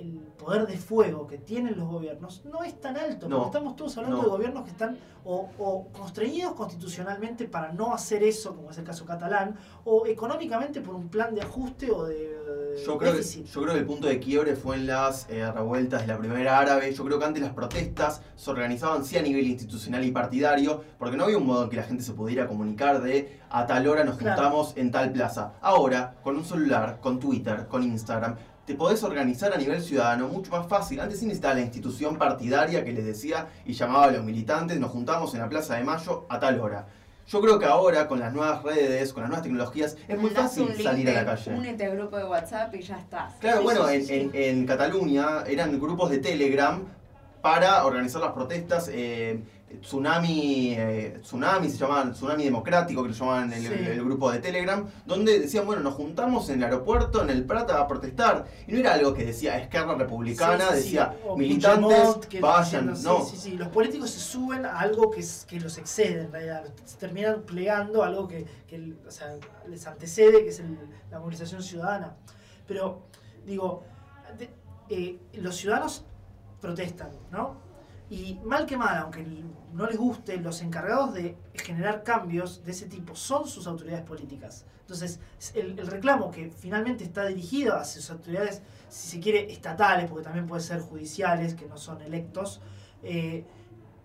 el poder de fuego que tienen los gobiernos no es tan alto, porque estamos todos hablando de gobiernos que están o, o, constreñidos constitucionalmente para no hacer eso, como es el caso catalán, o económicamente por un plan de ajuste o de, yo creo, que, yo creo que el punto de quiebre fue en las eh, revueltas de la primavera árabe. Yo creo que antes las protestas se organizaban sí a nivel institucional y partidario, porque no había un modo en que la gente se pudiera comunicar de a tal hora nos juntamos en tal plaza. Ahora, con un celular, con Twitter, con Instagram, te podés organizar a nivel ciudadano mucho más fácil. Antes sí necesitaba la institución partidaria que les decía y llamaba a los militantes, nos juntamos en la Plaza de Mayo a tal hora. Yo creo que ahora con las nuevas redes, con las nuevas tecnologías, es muy fácil salir a la calle. Únete al grupo de WhatsApp y ya estás. Claro, bueno, en, en, Cataluña eran grupos de Telegram para organizar las protestas. Eh, Tsunami, eh, Tsunami se llamaban Tsunami Democrático, que lo llamaban el, el, grupo de Telegram, donde decían, bueno, nos juntamos en el aeropuerto, en el Prata, a protestar. Y no era algo que decía Esquerra Republicana, decía militantes, vayan, no. Sí, sí, los políticos se suben a algo que, que los excede, en realidad. Se terminan plegando a algo que, que o sea, les antecede, que es la movilización ciudadana. Pero, digo, eh, los ciudadanos protestan, ¿no? Y mal que mal, aunque no les guste, los encargados de generar cambios de ese tipo son sus autoridades políticas. Entonces, el, el reclamo que finalmente está dirigido a sus autoridades, si se quiere, estatales, porque también puede ser judiciales, que no son electos, eh,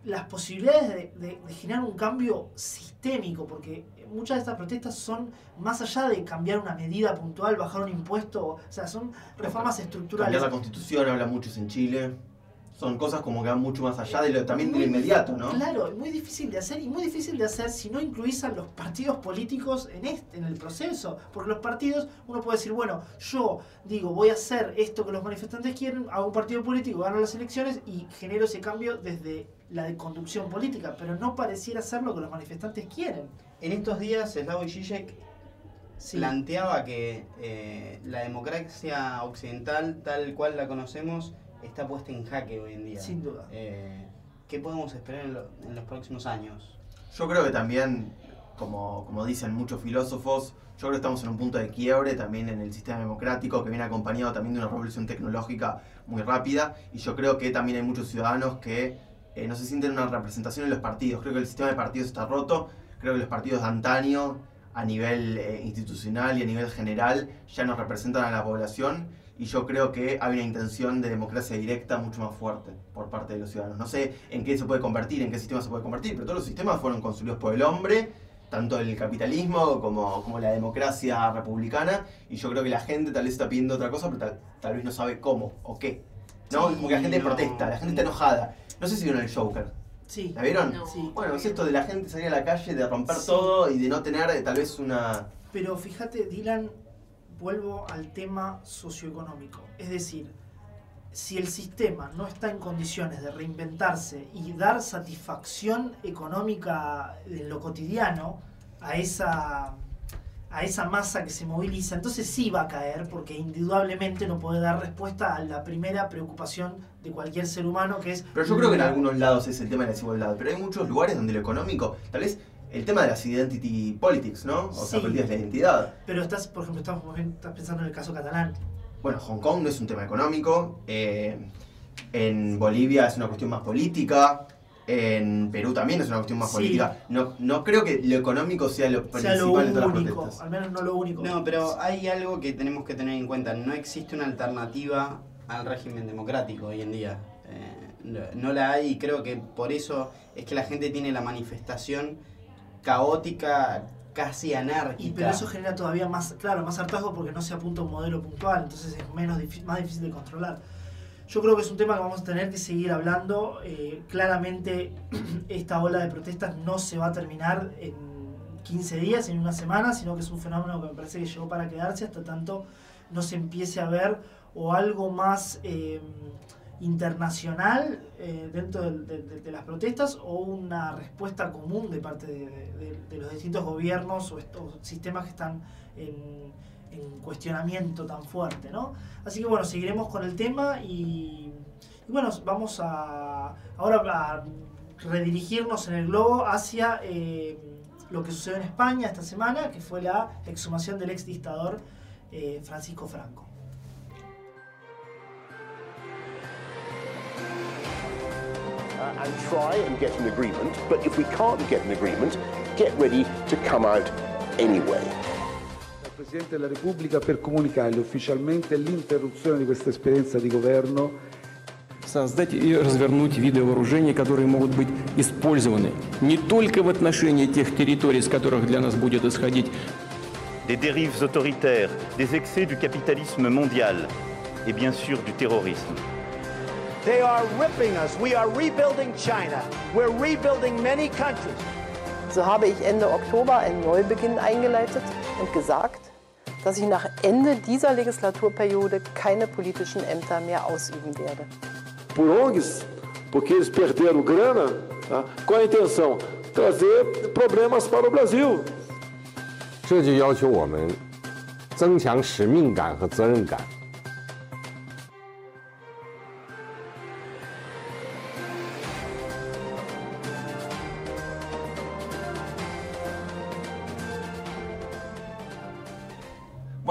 las posibilidades de, de- de generar un cambio sistémico, porque muchas de estas protestas son más allá de cambiar una medida puntual, bajar un impuesto, o sea, son reformas estructurales. Cambiar la constitución, habla muchos en Chile. Son cosas como que van mucho más allá de lo, también de lo inmediato, ¿no? Claro, muy difícil de hacer y muy difícil de hacer si no incluís a los partidos políticos en este, en el proceso. Porque los partidos, uno puede decir, bueno, yo digo, voy a hacer esto que los manifestantes quieren, hago un partido político, gano las elecciones y genero ese cambio desde la de conducción política, pero no pareciera ser lo que los manifestantes quieren. En estos días, Slavoj Žižek planteaba que eh, la democracia occidental, tal cual la conocemos, está puesta en jaque hoy en día. Sin duda. Eh, ¿Qué podemos esperar en, lo- en los próximos años? Yo creo que también, como, como dicen muchos filósofos, yo creo que estamos en un punto de quiebre también en el sistema democrático que viene acompañado también de una revolución tecnológica muy rápida y yo creo que también hay muchos ciudadanos que eh, no se sienten una representación en los partidos. Creo que el sistema de partidos está roto, creo que los partidos de antaño a nivel eh, institucional y a nivel general ya no representan a la población y yo creo que hay una intención de democracia directa mucho más fuerte por parte de los ciudadanos. No sé en qué se puede convertir, en qué sistema se puede convertir, pero todos los sistemas fueron construidos por el hombre, tanto el capitalismo como, como la democracia republicana, y yo creo que la gente tal vez está pidiendo otra cosa, pero tal, tal vez no sabe cómo o qué. ¿No? Sí, Como que la gente no. protesta, la gente está enojada. No sé si vieron el Joker. Sí. ¿La vieron? No. Sí. Bueno, es esto de la gente salir a la calle, de romper Sí. todo y de no tener eh, tal vez una... Pero fíjate, Dylan, vuelvo al tema socioeconómico. Es decir, si el sistema no está en condiciones de reinventarse y dar satisfacción económica en lo cotidiano a esa, a esa masa que se moviliza, entonces sí va a caer porque indudablemente no puede dar respuesta a la primera preocupación de cualquier ser humano que es... Pero yo creo que en algunos lados es el tema de la desigualdad, pero hay muchos lugares donde lo económico, tal vez el tema de las identity politics, ¿no? O sea, Sí. políticas de la identidad. Pero estás, por ejemplo, estamos, estás pensando en el caso catalán. Bueno, Hong Kong no es un tema económico, eh, en Bolivia es una cuestión más política, en Perú también es una cuestión más Sí. política. No, no creo que lo económico sea lo sea lo principal de todas las único, protestas. al menos no lo único. No, pero hay algo que tenemos que tener en cuenta. No existe una alternativa al régimen democrático hoy en día. Eh, no, no la hay y creo que por eso es que la gente tiene la manifestación caótica, casi anárquica. Y pero eso genera todavía más, claro, más hartazgo porque no se apunta un modelo puntual, entonces es menos más difícil de controlar. Yo creo que es un tema que vamos a tener que seguir hablando. Eh, claramente esta ola de protestas no se va a terminar en 15 días, en una semana, sino que es un fenómeno que me parece que llegó para quedarse hasta tanto no se empiece a ver o algo más eh, internacional eh, dentro de, de- de las protestas o una respuesta común de parte de, de- los distintos gobiernos o estos sistemas que están en, en cuestionamiento tan fuerte, ¿no? Así que bueno, seguiremos con el tema y, y bueno, vamos a ahora a redirigirnos en el globo hacia eh, lo que sucedió en España esta semana, que fue la exhumación del ex dictador eh, Francisco Franco. and try and get an agreement. But if we can't get an agreement, get ready to come out anyway. Al Presidente della Repubblica per comunicargli ufficialmente l'interruzione di questa esperienza di governo создать и развернуть виды вооружений, которые могут быть использованы не только в отношении тех территорий, с которых для нас будет исходить Des dérives autoritaires, des excès du capitalisme mondial et bien sûr du terrorisme. They are ripping us. We are rebuilding China. We're rebuilding many countries. So habe ich Ende Oktober einen Neubeginn eingeleitet und gesagt, dass ich nach Ende dieser Legislaturperiode keine politischen Ämter mehr ausüben werde. por ONGs, porque eles perderam grana. tá? Qual a intenção? Trazer problemas para o Brasil. 这就要求我们增强使命感和责任感。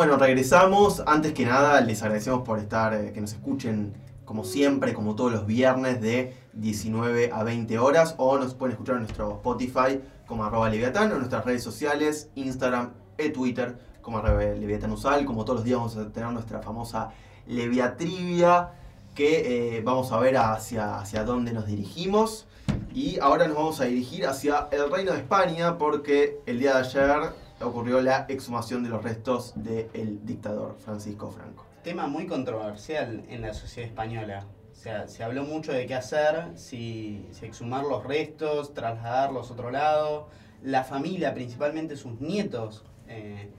Bueno, regresamos. Antes que nada, les agradecemos por estar, eh, que nos escuchen como siempre, como todos los viernes, de 19 a 20 horas o nos pueden escuchar en nuestro Spotify como arroba Leviatán o en nuestras redes sociales, Instagram y Twitter como arroba Leviatán Usal. Como todos los días vamos a tener nuestra famosa Leviatrivia que eh, vamos a ver hacia, hacia dónde nos dirigimos. Y ahora nos vamos a dirigir hacia el Reino de España porque el día de ayer ocurrió la exhumación de los restos del dictador Francisco Franco. Tema muy controversial en la sociedad española. O sea, se habló mucho de qué hacer, si, si exhumar los restos, trasladarlos a otro lado. La familia, principalmente sus nietos, eh,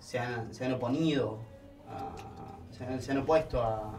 se, han, se han oponido, a- se, han, se han opuesto a,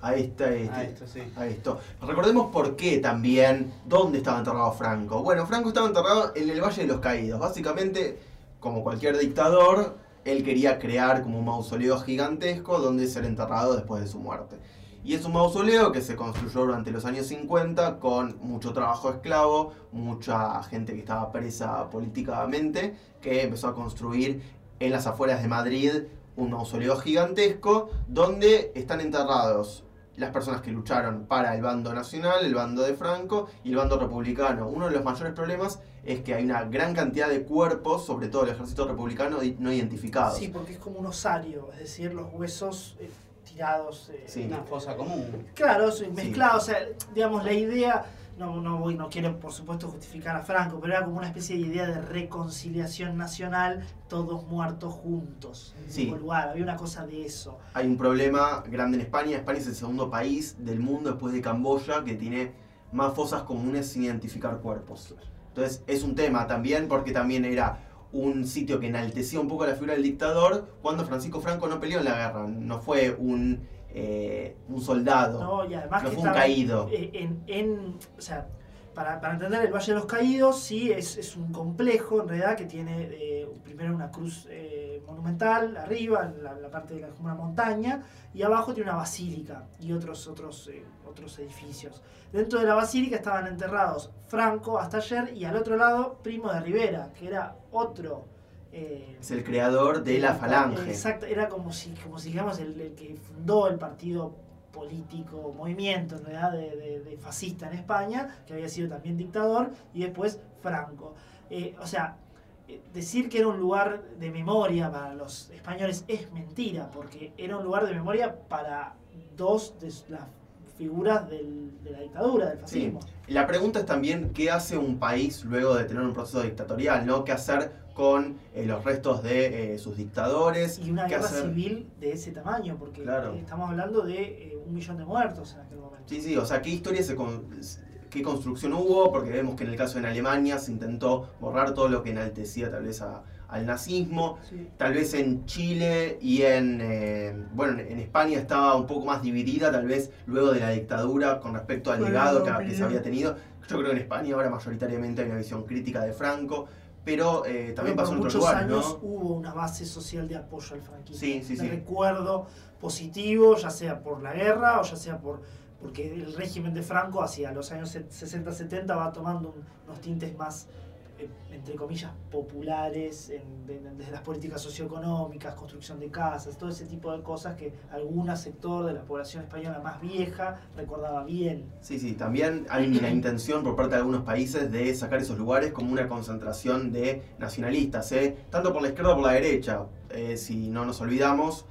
A, esta, este- a esto. Sí. a esto. Recordemos por qué también, dónde estaba enterrado Franco. Bueno, Franco estaba enterrado en el Valle de los Caídos. Básicamente, como cualquier dictador, él quería crear como un mausoleo gigantesco donde ser enterrado después de su muerte. Y es un mausoleo que se construyó durante los años 50 con mucho trabajo esclavo, mucha gente que estaba presa políticamente, que empezó a construir en las afueras de Madrid un mausoleo gigantesco donde están enterrados las personas que lucharon para el bando nacional, el bando de Franco y el bando republicano. Uno de los mayores problemas es que hay una gran cantidad de cuerpos, sobre todo el ejército republicano, no identificados. Sí, porque es como un osario, es decir, los huesos eh, tirados. eh, Sí. Una fosa común. Claro, sí, mezclado, o sea, digamos, la idea, no, no, voy, no quiero por supuesto justificar a Franco, pero era como una especie de idea de reconciliación nacional, todos muertos juntos, en Sí. lugar, había una cosa de eso. Hay un problema grande en España. España es el segundo país del mundo después de Camboya que tiene más fosas comunes sin identificar cuerpos. Entonces es un tema también porque también era un sitio que enaltecía un poco la figura del dictador cuando Francisco Franco no peleó en la guerra. No fue un, eh, un soldado. No, y además No que fue un caído. En, en- o sea, para, para entender el Valle de los Caídos, sí, es, es un complejo en realidad que tiene eh, primero una cruz eh, monumental arriba, en la, la parte de la, una montaña, y abajo tiene una basílica y otros, otros, eh, otros edificios. Dentro de la basílica estaban enterrados Franco hasta ayer y al otro lado Primo de Rivera, que era otro. Eh, Es el creador de la falange. Exacto, era como si, como si digamos, el, el que fundó el partido político, movimiento en realidad de, de- de fascista en España, que había sido también dictador, y después Franco. Eh, o sea, eh, decir que era un lugar de memoria para los españoles es mentira, porque era un lugar de memoria para dos de las figuras del- de la dictadura, del Sí. La pregunta es también qué hace un país luego de tener un proceso dictatorial, ¿no? ¿Qué hacer con eh, los restos de eh, sus dictadores? Y una ¿Qué guerra hacer? civil de ese tamaño, porque Claro. eh, estamos hablando de eh, un millón de muertos en aquel momento. Sí, sí, o sea, ¿qué historia se con- qué construcción hubo? Porque vemos que en el caso de Alemania se intentó borrar todo lo que enaltecía tal vez a- al nazismo. Sí. Tal vez en Chile y en, eh, bueno, en España estaba un poco más dividida, tal vez luego de la dictadura con respecto al legado que, que se había tenido. Yo creo que en España ahora mayoritariamente hay una visión crítica de Franco, pero eh, también pasó en otros lugares, años ¿no? hubo una base social de apoyo al franquismo. Sí, sí, sí. recuerdo positivo, ya sea por la guerra o ya sea por porque el régimen de Franco hacia los años 60-70 va tomando un- unos tintes más, entre comillas, populares en- de- desde las políticas socioeconómicas, construcción de casas, todo ese tipo de cosas que algún sector de la población española más vieja recordaba bien. Sí, sí, también hay una intención por parte de algunos países de sacar esos lugares como una concentración de nacionalistas, ¿eh? tanto por la izquierda como por la derecha. Eh, si no nos olvidamos,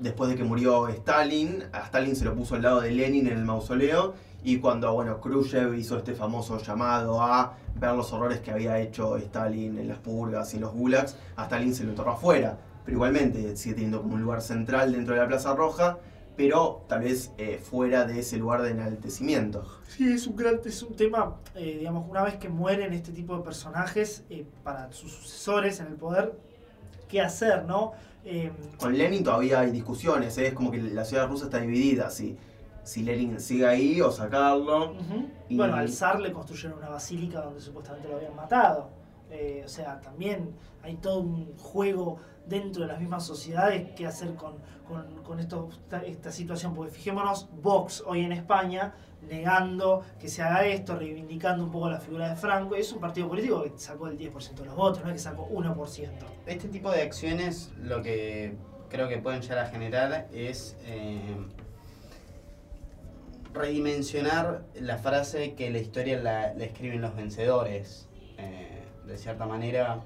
después de que murió Stalin, a Stalin se lo puso al lado de Lenin en el mausoleo y cuando bueno, Khrushchev hizo este famoso llamado a ver los horrores que había hecho Stalin en las purgas y en los gulags, a Stalin se lo enterró afuera. Pero igualmente sigue teniendo como un lugar central dentro de la Plaza Roja, pero tal vez eh, fuera de ese lugar de enaltecimiento. Sí, es un gran, es un tema, eh, digamos, una vez que mueren este tipo de personajes, eh, para sus sucesores en el poder, ¿qué hacer, no? Eh, Con Lenin todavía hay discusiones, es como que la ciudad rusa está dividida, si, si Lenin sigue ahí o sacarlo. Y- Bueno, al zar le construyeron una basílica donde supuestamente lo habían matado. Eh, o sea, también hay todo un juego dentro de las mismas sociedades qué hacer con, con, con esto, esta, esta situación. Porque fijémonos, Vox hoy en España negando que se haga esto, reivindicando un poco la figura de Franco. Es un partido político que sacó el 10% de los votos, no es que sacó 1%. Este tipo de acciones lo que creo que pueden llegar a generar es eh, redimensionar la frase que la historia la, la escriben los vencedores. Eh, de cierta manera.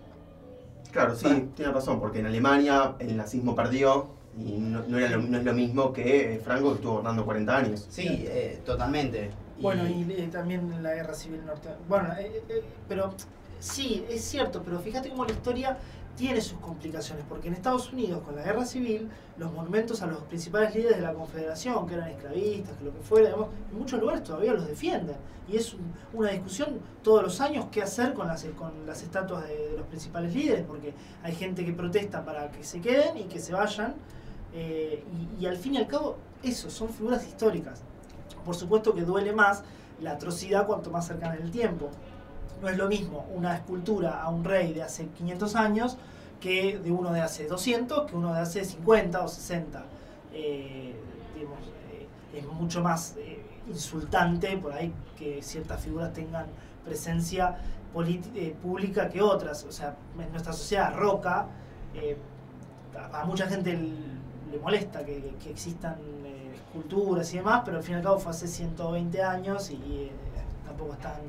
Claro, sí, tiene razón, porque en Alemania el nazismo perdió y no, no era lo, no es lo mismo que eh, Franco que estuvo gobernando 40 años. Sí, eh, totalmente. Bueno, y eh, también la guerra civil norte. Bueno, eh, eh, pero sí, es cierto, pero fíjate cómo la historia tiene sus complicaciones, porque en Estados Unidos, con la guerra civil, los monumentos a los principales líderes de la Confederación, que eran esclavistas, que lo que fuera, digamos, en muchos lugares todavía los defienden. Y es un- una discusión todos los años qué hacer con las, con las estatuas de, los principales líderes, porque hay gente que protesta para que se queden y que se vayan. eh, y, al fin y al cabo, eso, son figuras históricas. Por supuesto que duele más la atrocidad cuanto más cercana el tiempo. No es lo mismo una escultura a un rey de hace 500 años que de uno de hace 200, que uno de hace 50 o 60. Eh, digamos, eh, es mucho más eh, insultante por ahí que ciertas figuras tengan presencia pública que otras. O sea, en nuestra sociedad roca, a, mucha gente le molesta que, que existan esculturas y demás, pero al fin y al cabo fue hace 120 años y tampoco es tan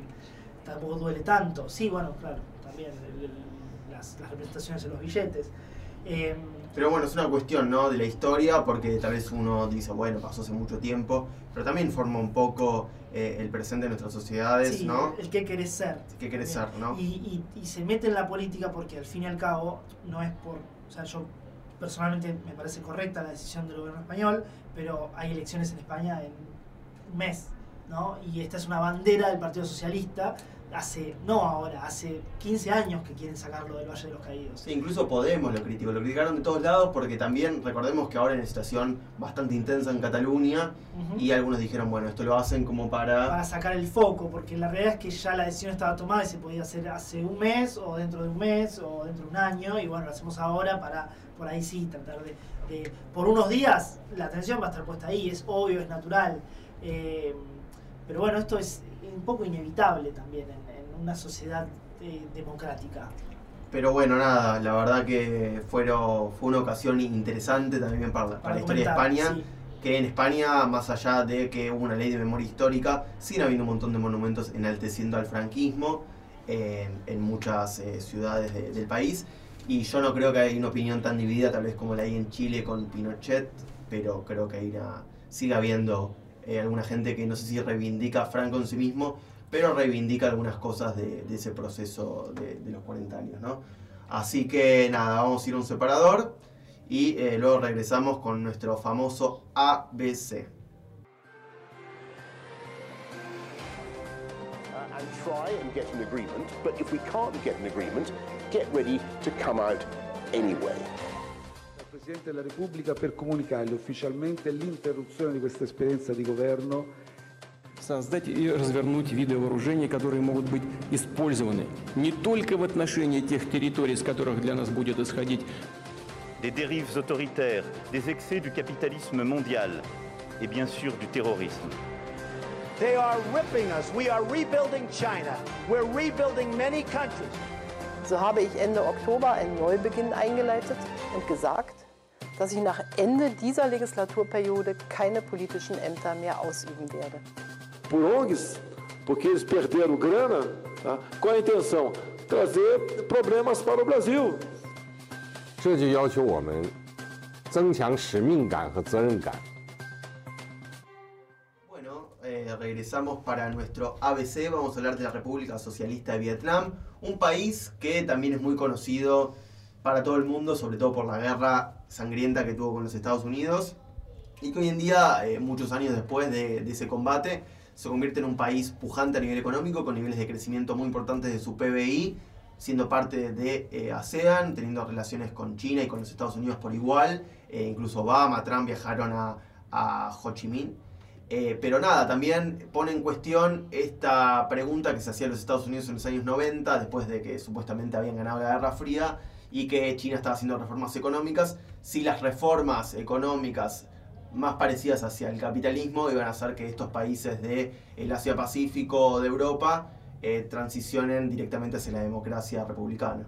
tampoco duele tanto. Sí, bueno, claro, también el- el- las, las representaciones en los billetes. Eh, Pero bueno, es una cuestión, ¿no? De la historia, porque tal vez uno dice, bueno, pasó hace mucho tiempo, pero también forma un poco eh, el presente de nuestras sociedades, sí, ¿no? el que querés ser. ¿Qué querés también. ser, no? Y, y- y se mete en la política porque al fin y al cabo no es por... O sea, yo personalmente me parece correcta la decisión del gobierno español, pero hay elecciones en España en un mes, ¿no? Y esta es una bandera del Partido Socialista hace, no ahora, hace 15 años que quieren sacarlo del Valle de los Caídos. Sí, incluso Podemos lo criticó, lo criticaron de todos lados porque también recordemos que ahora hay una situación bastante intensa en Cataluña y algunos dijeron, bueno, esto lo hacen como para... para sacar el foco, porque la realidad es que ya la decisión estaba tomada y se podía hacer hace un mes, o dentro de un mes, o dentro de un año, y bueno, lo hacemos ahora para, por ahí sí, tratar de, de- por unos días la atención va a estar puesta ahí, es obvio, es natural, eh, pero bueno, esto es un poco inevitable también en una sociedad eh, democrática. Pero bueno, nada, la verdad que fueron, fue una ocasión interesante también para, para Para la historia de España. sí. Que en España, más allá de que hubo una ley de memoria histórica, siguen habiendo un montón de monumentos enalteciendo al franquismo en, en muchas eh, ciudades de- del país. Y yo no creo que haya una opinión tan dividida, tal vez como la hay en Chile con Pinochet, pero creo que hay una, sigue habiendo eh, alguna gente que no sé si reivindica a Franco en sí mismo, pero reivindica algunas cosas de, de ese proceso de, de los 40 años, ¿no? Así que nada, vamos a ir a un separador y eh, luego regresamos con nuestro famoso ABC. uh, and try and get an agreement. But if we can't get an agreement, get ready to come out anyway. Al Presidente della Repubblica per comunicarle ufficialmente l'interruzione di questa esperienza di governo Создать и развернуть виды вооружений, которые могут быть использованы не только в отношении тех территорий, с которых для нас будет исходить Des dérives autoritaires, des excès du capitalisme mondial et bien sûr du terrorisme. They are ripping us. We are rebuilding China. We're rebuilding many countries. So habe ich Ende Oktober einen Neubeginn eingeleitet und gesagt, dass ich nach Ende dieser Legislaturperiode keine politischen Ämter mehr ausüben werde. por ONGs, porque eles perderam grana. Tá? Qual a intenção? Trazer problemas para o Brasil. 这就要求我们增强使命感和责任感。 Bueno, eh, regresamos para nuestro ABC. Vamos a hablar de la República Socialista de Vietnam, un país que también es muy conocido para todo el mundo, sobre todo por la guerra sangrienta que tuvo con los Estados Unidos, y que hoy en día, eh, muchos años después de, de ese combate, se convierte en un país pujante a nivel económico, con niveles de crecimiento muy importantes de su PBI, siendo parte de eh, ASEAN, teniendo relaciones con China y con los Estados Unidos por igual. Eh, incluso Obama, Trump viajaron a, a Ho Chi Minh. Eh, pero nada, también pone en cuestión esta pregunta que se hacía a los Estados Unidos en los años 90, después de que supuestamente habían ganado la Guerra Fría y que China estaba haciendo reformas económicas, si las reformas económicas más parecidas hacia el capitalismo iban a hacer que estos países del Asia Pacífico o de Europa eh, transicionen directamente hacia la democracia republicana.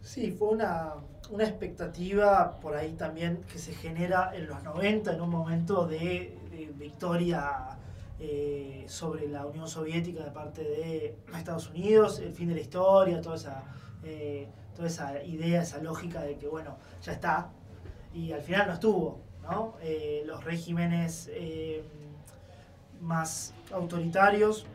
Sí, fue una, una expectativa por ahí también que se genera en los 90, en un momento de, de victoria eh, sobre la Unión Soviética de parte de Estados Unidos, el fin de la historia, toda esa, eh, toda esa idea, esa lógica de que, bueno, ya está, y al final no estuvo, ¿no? Eh, los regímenes eh, más autoritarios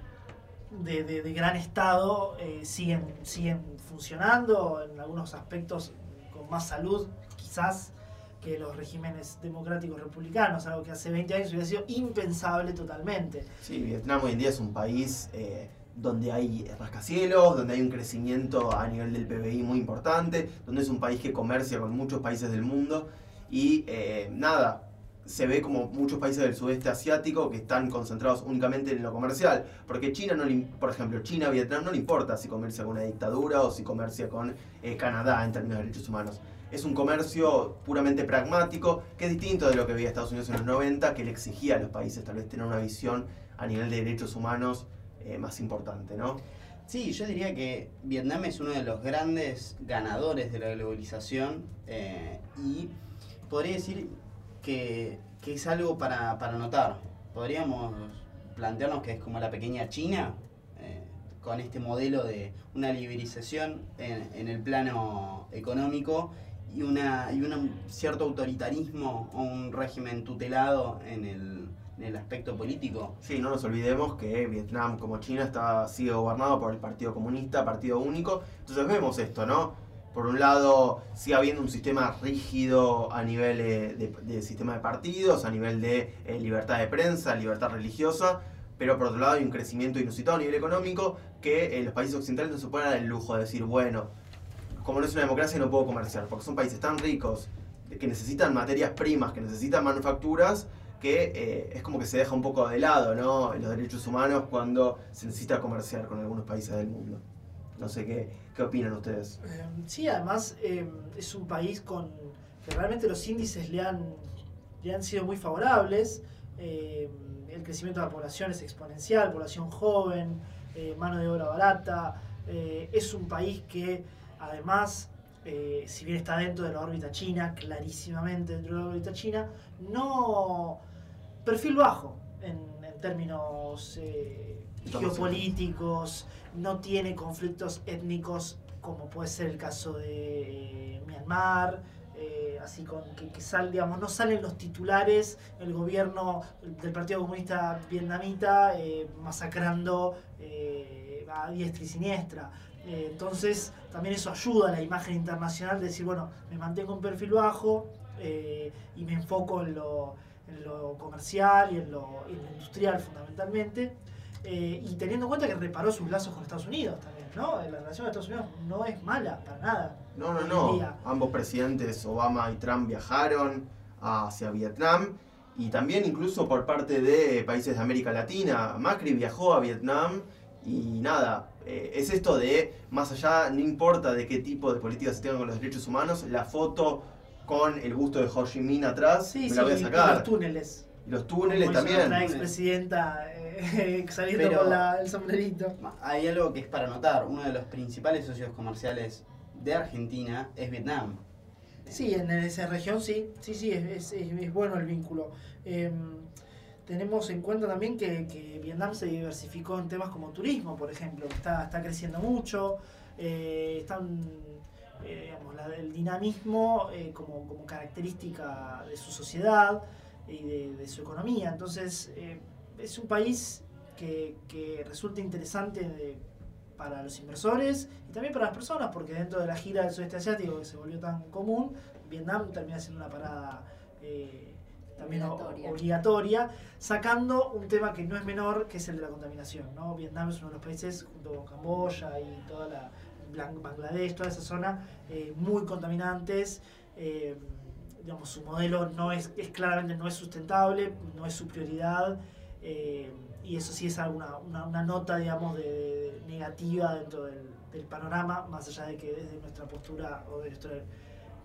de, gran Estado eh, siguen, siguen funcionando, en algunos aspectos con más salud, quizás, que los regímenes democráticos republicanos, algo que hace 20 años hubiera sido impensable totalmente. Sí, Vietnam hoy en día es un país donde hay rascacielos, donde hay un crecimiento a nivel del PBI muy importante, donde es un país que comercia con muchos países del mundo y eh, nada, se ve como muchos países del sudeste asiático que están concentrados únicamente en lo comercial, porque China no le, por ejemplo, China, Vietnam no le importa si comercia con una dictadura o si comercia con eh, Canadá en términos de derechos humanos. Es un comercio puramente pragmático, que es distinto de lo que veía Estados Unidos en los 90, que le exigía a los países tal vez tener una visión a nivel de derechos humanos eh, más importante, ¿no? Sí, yo diría que Vietnam es uno de los grandes ganadores de la globalización y podría decir que, que es algo para, para notar. Podríamos plantearnos que es como la pequeña China, eh, con este modelo de una liberalización en, en el plano económico y, una, y un cierto autoritarismo o un régimen tutelado en el, en el aspecto político. Sí, no nos olvidemos que Vietnam como China está, sigue gobernado por el Partido Comunista, Partido Único. Entonces vemos esto, ¿no? Por un lado, sigue habiendo un sistema rígido a nivel eh, de, sistema de partidos, a nivel de eh, libertad de prensa, libertad religiosa, pero por otro lado hay un crecimiento inusitado a nivel económico que eh, los países occidentales no se pueden dar el lujo de decir, bueno, como no es una democracia no puedo comerciar, porque son países tan ricos que necesitan materias primas, que necesitan manufacturas, que eh, es como que se deja un poco de lado, ¿no? Los derechos humanos cuando se necesita comerciar con algunos países del mundo. No sé qué, qué opinan ustedes. Eh, sí, además eh, es un país con que realmente los índices le han, le han sido muy favorables. Eh, el crecimiento de la población es exponencial, población joven, eh, mano de obra barata. Eh, es un país que además, eh, si bien está dentro de la órbita china, clarísimamente dentro de la órbita china, no perfil bajo en, términos geopolíticos, no tiene conflictos étnicos como puede ser el caso de eh, Myanmar, eh, así con que, que no salen los titulares, el gobierno del Partido Comunista Vietnamita eh, masacrando a diestra y siniestra. Entonces, también eso ayuda a la imagen internacional de decir, bueno, me mantengo en perfil bajo y me enfoco en lo, comercial y en lo industrial fundamentalmente. Eh, y teniendo en cuenta que reparó sus lazos con Estados Unidos también, ¿no? La relación con Estados Unidos no es mala para nada. No, no, no. Ambos presidentes, Obama y Trump, viajaron hacia Vietnam. Y también incluso por parte de países de América Latina. Macri viajó a Vietnam y nada, eh, es esto de, más allá, no importa de qué tipo de políticas se tengan con los derechos humanos, la foto con el busto de Ho Chi Minh atrás, Sí, me sí, la voy a sacar. los túneles. Y los túneles Como también. La expresidenta eh, saliendo Pero- con la- el sombrerito. Hay algo que es para notar, uno de los principales socios comerciales de Argentina es Vietnam. Sí, en esa región sí, sí, sí, es, es- es- es bueno el vínculo. Eh, tenemos en cuenta también que, que Vietnam se diversificó en temas como turismo, por ejemplo, que está, está creciendo mucho, eh, están, eh, digamos, la- el dinamismo eh, como, como característica de su sociedad y de, de su economía. Entonces, eh, es un país que, que resulta interesante de- para los inversores y también para las personas, porque dentro de la gira del sudeste asiático que se volvió tan común, Vietnam termina siendo una parada eh, también Obligatoria. obligatoria, sacando un tema que no es menor, que es el de la contaminación. ¿no? Vietnam es uno de los países, junto con Camboya y toda la Bangladesh, toda esa zona, eh, muy contaminantes. eh, digamos, su modelo no es, es claramente no es sustentable, no es su prioridad. eh, y eso sí es una, una nota, digamos, de, negativa dentro del, del panorama, más allá de que desde nuestra postura o de nuestra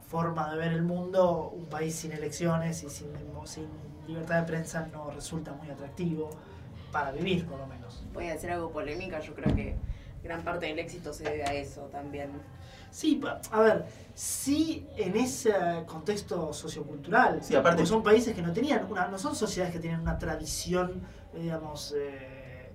forma de ver el mundo, un país sin elecciones y sin, sin libertad de prensa no resulta muy atractivo para vivir, por lo menos. Voy a decir algo polémica, yo creo que gran parte del éxito se debe a eso también. Sí, a ver, sí en ese contexto sociocultural. Sí, aparte- porque son países que no tenían una, no son sociedades que tienen una tradición, eh, digamos, eh,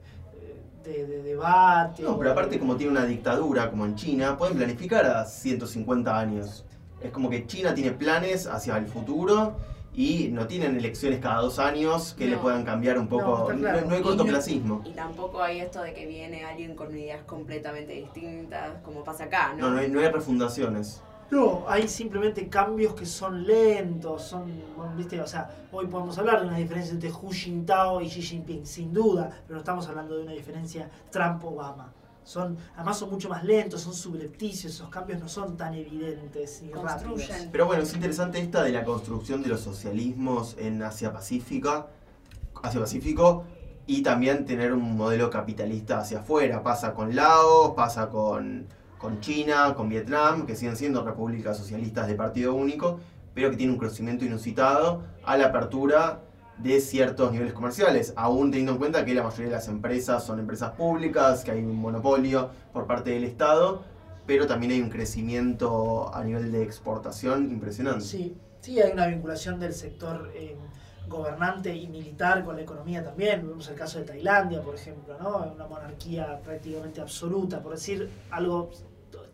de, de debate. No, pero aparte como tiene una dictadura como en China, pueden planificar a 150 años. Es como que China tiene planes hacia el futuro y no tienen elecciones cada dos años que le puedan cambiar un poco. No, claro. no hay Y cortoplacismo. Y tampoco hay esto de que viene alguien con ideas completamente distintas, como pasa acá, ¿no? No, no hay, no hay refundaciones. No, hay simplemente cambios que son lentos, son, bueno, viste, o sea, hoy podemos hablar de una diferencia entre Hu Jintao y Xi Jinping, sin duda, pero no estamos hablando de una diferencia Trump-Obama. Son, además son mucho más lentos, son subrepticios, esos cambios no son tan evidentes ni rápidos. Pero bueno, es interesante esta de la construcción de los socialismos en Asia Pacífica, Asia Pacífico y también tener un modelo capitalista hacia afuera. Pasa con Laos, pasa con, con China, con Vietnam, que siguen siendo repúblicas socialistas de partido único, pero que tienen un crecimiento inusitado a la apertura de ciertos niveles comerciales, aún teniendo en cuenta que la mayoría de las empresas son empresas públicas, que hay un monopolio por parte del Estado, pero también hay un crecimiento a nivel de exportación impresionante. Sí, sí, hay una vinculación del sector eh, gobernante y militar con la economía también. Vemos el caso de Tailandia, por ejemplo, ¿no? Una monarquía prácticamente absoluta, por decir algo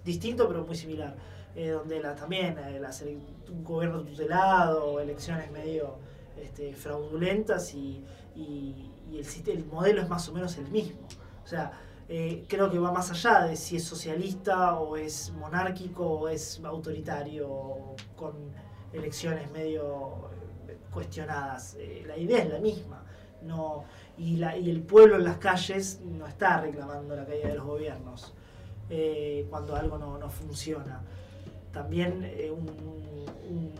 distinto pero muy similar. eh, donde la, también eh, las un gobierno tutelado, elecciones medio este, fraudulentas y, y- y el, el modelo es más o menos el mismo. O sea, eh, creo que va más allá de si es socialista o es monárquico o es autoritario con elecciones medio eh, cuestionadas. Eh, la idea es la misma. No, y, la, y el pueblo en las calles no está reclamando la caída de los gobiernos eh, cuando algo no, no funciona. También eh, un- un-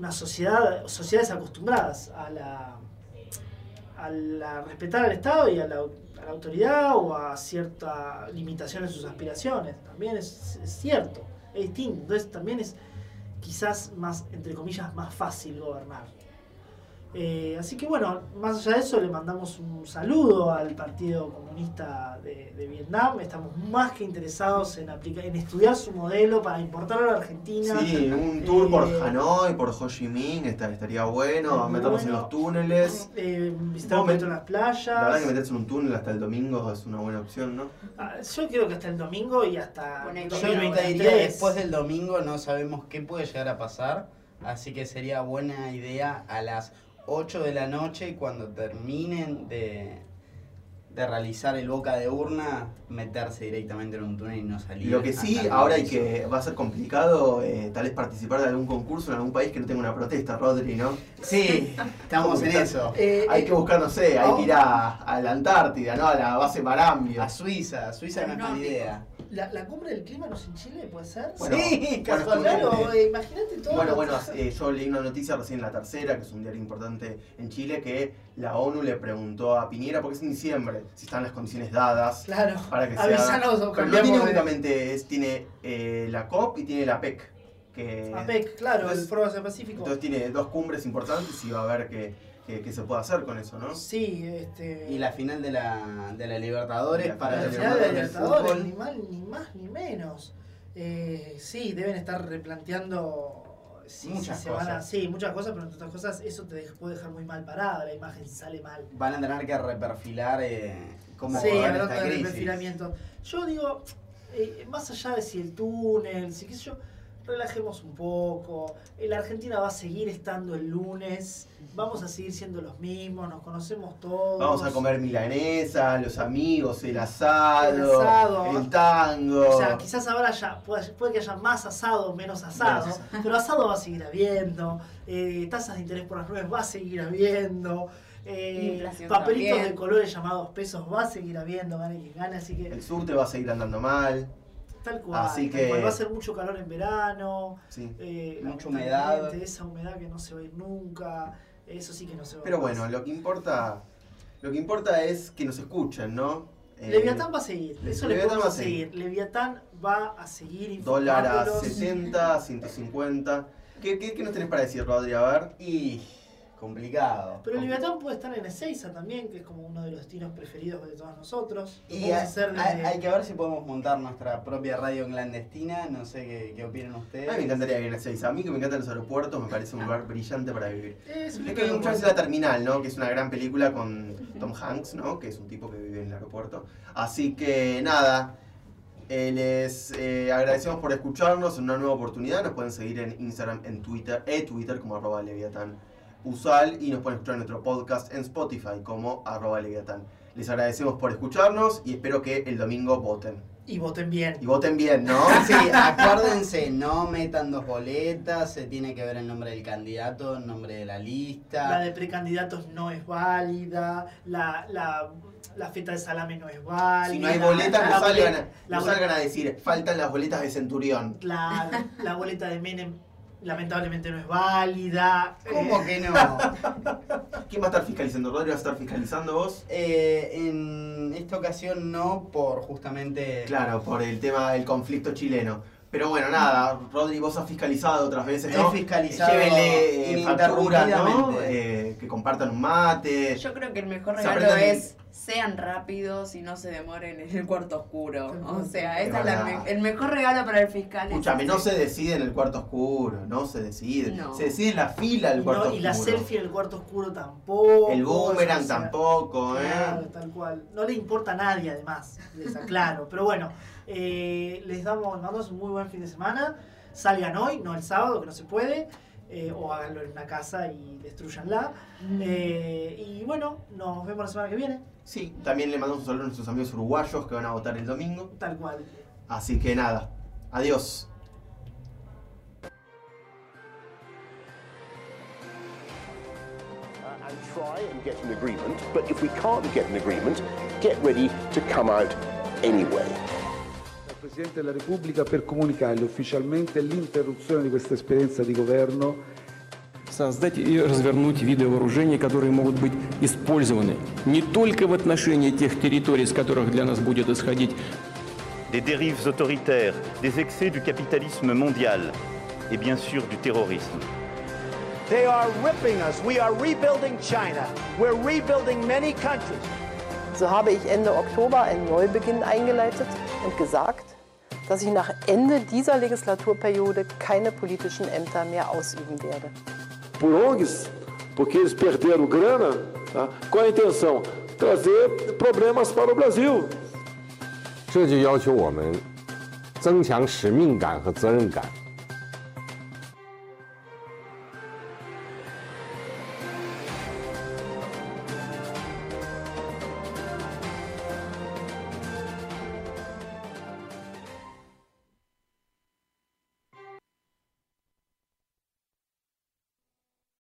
una sociedad, sociedades acostumbradas a la, a respetar al Estado y a la, a la autoridad o a cierta limitación en sus aspiraciones. También es, es cierto, es distinto. Entonces también es quizás más, entre comillas, más fácil gobernar. Eh, así que bueno, más allá de eso le mandamos un saludo al Partido Comunista de, de Vietnam. Estamos más que interesados en, aplicar, en estudiar su modelo para importarlo a la Argentina. Sí, un tour por Eh, Hanoi, por Ho Chi Minh, esta- estaría bueno, meternos en los túneles. eh, visitar un poquito met- las playas. La verdad que meterse en un túnel hasta el domingo es una buena opción, ¿no? Ah, Yo creo que hasta el domingo y hasta Bueno, Yo 2023. te diría después del domingo no sabemos qué puede llegar a pasar, así que sería buena idea a las 8 de la noche cuando terminen de, de realizar el boca de urna meterse directamente en un túnel y no salir. Lo que sí, ahora hay que, va a ser complicado eh, tal vez participar de algún concurso en algún país que no tenga una protesta, Rodri, ¿no? Sí, estamos en eso. Eh, Hay que buscar, no sé, hay que ir a, a la Antártida, ¿no? A la base Marambio. A Suiza, Suiza no es mala idea. ¿La, la cumbre del clima no es en Chile? ¿Puede ser? Bueno, sí, bueno. Claro, eh, imagínate todo. Bueno, bueno, eh, yo leí una noticia recién en La Tercera, que es un diario importante en Chile, que la ONU le preguntó a Piñera, porque es en diciembre, si están las condiciones dadas Claro, para que se avísanos haga. o Pero no tiene únicamente, es, tiene eh, la COP y tiene la PEC. Que, APEC, claro, entonces- el Foro Pacífico. Entonces tiene dos cumbres importantes y va a ver qué, qué- qué se puede hacer con eso, ¿no? Sí, este. Y la final de la, de la Libertadores La para la final de la Libertadores, fútbol. ni, mal, ni más ni menos. Eh, sí, deben estar replanteando si, Muchas si se van a. cosas. Sí, muchas cosas, pero entre otras cosas, eso te puede dejar muy mal parada la imagen sale mal. Van a tener que reperfilar eh, cómo sí, esta de crisis. perfilamiento. Yo digo, eh, más allá de si el túnel, si qué sé yo, relajemos un poco. La Argentina va a seguir estando el lunes, vamos a seguir siendo los mismos, nos conocemos todos. Vamos a comer milanesa, los amigos, el asado, El asado. el tango. O sea, quizás ahora ya puede, puede que haya más asado o menos asado, Menos pero asado va a seguir habiendo, eh, tasas de interés por las nubes va a seguir habiendo, eh, papelitos también. de colores llamados pesos va a seguir habiendo, gane quien gane, así que El subte va a seguir andando mal. Tal cual, así que- cual. va a ser mucho calor en verano, Sí. eh, Mucha humedad. esa humedad que no se va a ir nunca, eso sí que no se va a Pero ir bueno, más. lo que importa, lo que importa es que nos escuchen, ¿no? Eh, Leviatán va a seguir, eso le Leviatán va a seguir. seguir. Leviatán va a seguir Dólar a informándolos. 70, 150. ¿Qué, qué, qué nos tenés para decir, Rodri? A ver. Y complicado. Pero el Leviatán puede estar en Ezeiza también, que es como uno de los destinos preferidos de todos nosotros. Lo Y hay, hacer hay- desde- hay que ver si podemos montar nuestra propia radio clandestina. No sé qué, qué opinan A ustedes. mí me encantaría vivir en Ezeiza. A mí que me encantan los aeropuertos, me parece un lugar brillante para vivir. Es un Es que hay muchas veces. La Terminal, ¿no? Que es una gran película con Tom Hanks, ¿no? Que es un tipo que vive en el aeropuerto. Así que nada, eh, les eh, agradecemos por escucharnos en una nueva oportunidad. Nos pueden seguir en Instagram, en Twitter, e Twitter como arroba Leviatán Usual y nos pueden escuchar en nuestro podcast en Spotify como arroba Leviatán. Les agradecemos por escucharnos y espero que el domingo voten. Y voten bien. Y voten bien, ¿no? Sí, acuérdense, no metan dos boletas, se tiene que ver el nombre del candidato, el nombre de la lista. La de precandidatos no es válida, la, la, la feta de salame no es válida. Si no hay boletas, la no salgan, no salgan a decir, faltan las boletas de Centurión. La, la boleta de Menem lamentablemente no es válida. ¿Cómo Eh, que no? ¿Quién va a estar fiscalizando? ¿Rodri va a estar fiscalizando vos? Eh, en esta ocasión no, por justamente... Claro, por el tema del conflicto chileno. Pero bueno, nada, Rodri, vos has fiscalizado otras veces, ¿no? He fiscalizado Llévenle eh, facturas, ¿no? Eh, que compartan un mate. Yo creo que el mejor regalo es sean rápidos y no se demoren en el cuarto oscuro. O sea, Es ese es la el mejor regalo para el fiscal. es Escúchame, no se decide en el cuarto oscuro, no se decide. No. Se decide en la fila del cuarto no- y la oscuro. selfie en el cuarto oscuro tampoco. El boomerang o sea, tampoco, ¿eh? Claro, tal cual. No le importa a nadie, además, les aclaro. Pero bueno, eh, les damos, mandamos un muy buen fin de semana. Salgan hoy, no el sábado, que no se puede. eh, o háganlo en una casa y destruyanla. Eh, y bueno, nos vemos la semana que viene. Sí, también le mandamos un saludo a nuestros amigos uruguayos que van a votar el domingo. Tal cual. Así que nada, adiós. uh, try and get an agreement. But if we can't get an agreement, get ready to come out anyway. Al Presidente della Repubblica per comunicargli ufficialmente l'interruzione di questa esperienza di governo Создать и развернуть виды вооружений, которые могут быть использованы не только в отношении тех территорий, с которых для нас будет исходить Des dérives autoritaires, des excès du capitalisme mondial et bien sûr du terrorisme. They are ripping us. We are rebuilding China. We're rebuilding many countries. So habe ich Ende Oktober einen Neubeginn eingeleitet und gesagt, dass ich nach Ende dieser Legislaturperiode keine politischen Ämter mehr ausüben werde. por ONGs, porque eles perderam grana. Tá? Qual é a intenção? Trazer problemas para o Brasil. 这就要求我们增强使命感和责任感，